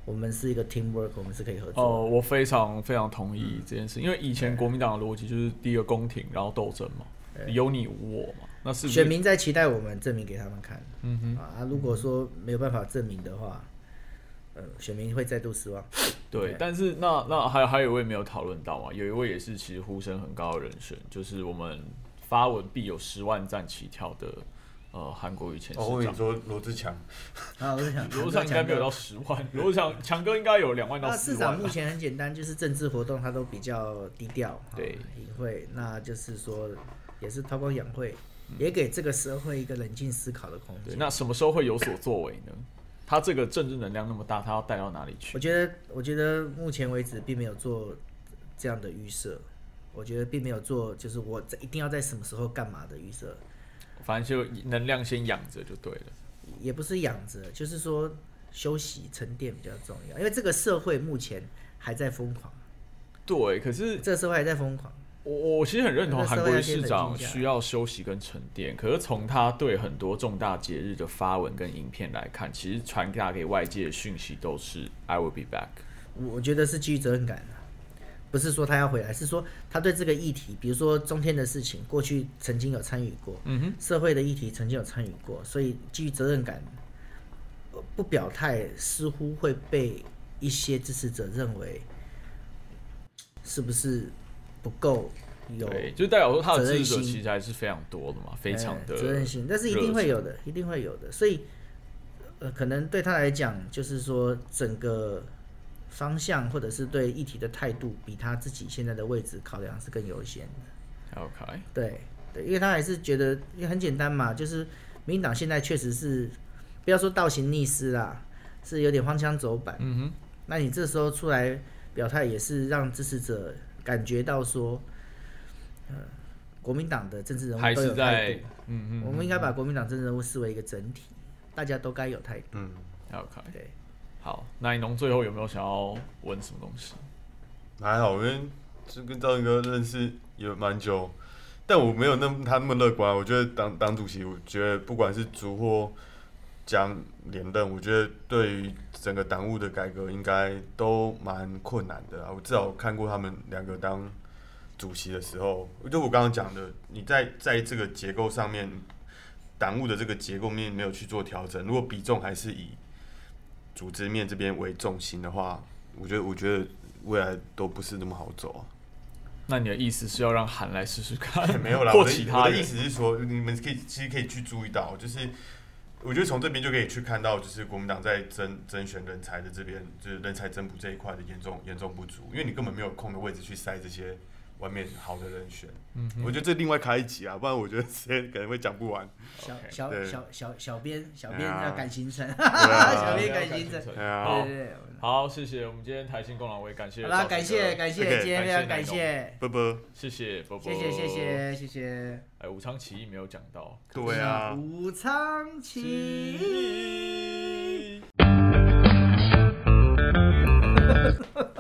我们是一个 teamwork，我们是可以合作的。哦，我非常非常同意这件事，因为以前国民党的逻辑就是第一个宫廷，然后斗争嘛，有你无我嘛，那是选民在期待我们证明给他们看。嗯哼，啊，啊如果说没有办法证明的话，呃，选民会再度失望。对，但是那那还还有一位没有讨论到啊，有一位也是其实呼声很高的人选，就是我们发文必有十万赞起跳的呃韩国瑜前哦，我市长。跟你说罗志强，啊，罗志强，罗志强应该没有到十万，罗志强强哥应该有两万到那四万吧。市长目前很简单，就是政治活动他都比较低调，啊对隐晦，那就是说也是韬光养晦，也给这个社会一个冷静思考的空对，间。那什么时候会有所作为呢？他这个政治能量那么大，他要带到哪里去我？觉得，我觉得目前为止并没有做这样的预设，我觉得并没有做，就是我在一定要在什么时候干嘛的预设，反正就能量先养着就对了。也不是养着，就是说休息沉淀比较重要，因为这个社会目前还在疯狂，对，可是这个社会还在疯狂。我我其实很认同韩国瑜社会要先冷市长需要休息跟沉淀，可是从他对很多重大节日的发文跟影片来看，其实传达给外界的讯息都是 I will be back。我我觉得是基于责任感的，不是说他要回来，是说他对这个议题，比如说中天的事情，过去曾经有参与过，嗯哼，社会的议题曾经有参与过，所以基于责任感，呃不表态似乎会被一些支持者认为是不是不够有对，就代表说他的支持者心。其实还是非常多的嘛，非常的哎责任心，但是一定会有的，一定会有的。所以，呃，可能对他来讲，就是说整个方向或者是对议题的态度，比他自己现在的位置考量是更优先的。OK，对对，因为他还是觉得，因为很简单嘛，就是民进党现在确实是不要说倒行逆施啦，是有点荒腔走板。嗯哼，那你这时候出来表态，也是让支持者感觉到说，呃，国民党的政治人物都有态度。嗯嗯我们应该把国民党政治人物视为一个整体，大家都该有态度。嗯，OK，对，好，那你农最后有没有想要问什么东西？还好，因为就跟赵云哥认识也蛮久，但我没有那么他那么乐观。我觉得当当主席，我觉得不管是主或江连任，我觉得对于整个党务的改革应该都蛮困难的啊。我至少看过他们两个当主席的时候，就我刚刚讲的，你在在这个结构上面，党务的这个结构面没有去做调整，如果比重还是以组织面这边为重心的话，我觉得我觉得未来都不是那么好走啊。那你的意思是要让韩来试试看，没有啦，[LAUGHS] 或我的其他的意思是说，你们可以其实可以去注意到，就是我觉得从这边就可以去看到，就是国民党在甄甄选人才的这边，就是人才增补这一块的严重严重不足，因为你根本没有空的位置去塞这些外面好的人选。嗯我觉得这另外开一集啊不然我觉得 [LAUGHS] 这可能会讲不完。小小小小小编小编要感情深小编感情深好好谢谢我们今天台新功能我也感谢好啦感谢感谢今天非常感谢。波波。谢谢波波。谢谢谢谢谢谢。哎武昌起义没有讲到。对啊。武昌起义。[LAUGHS]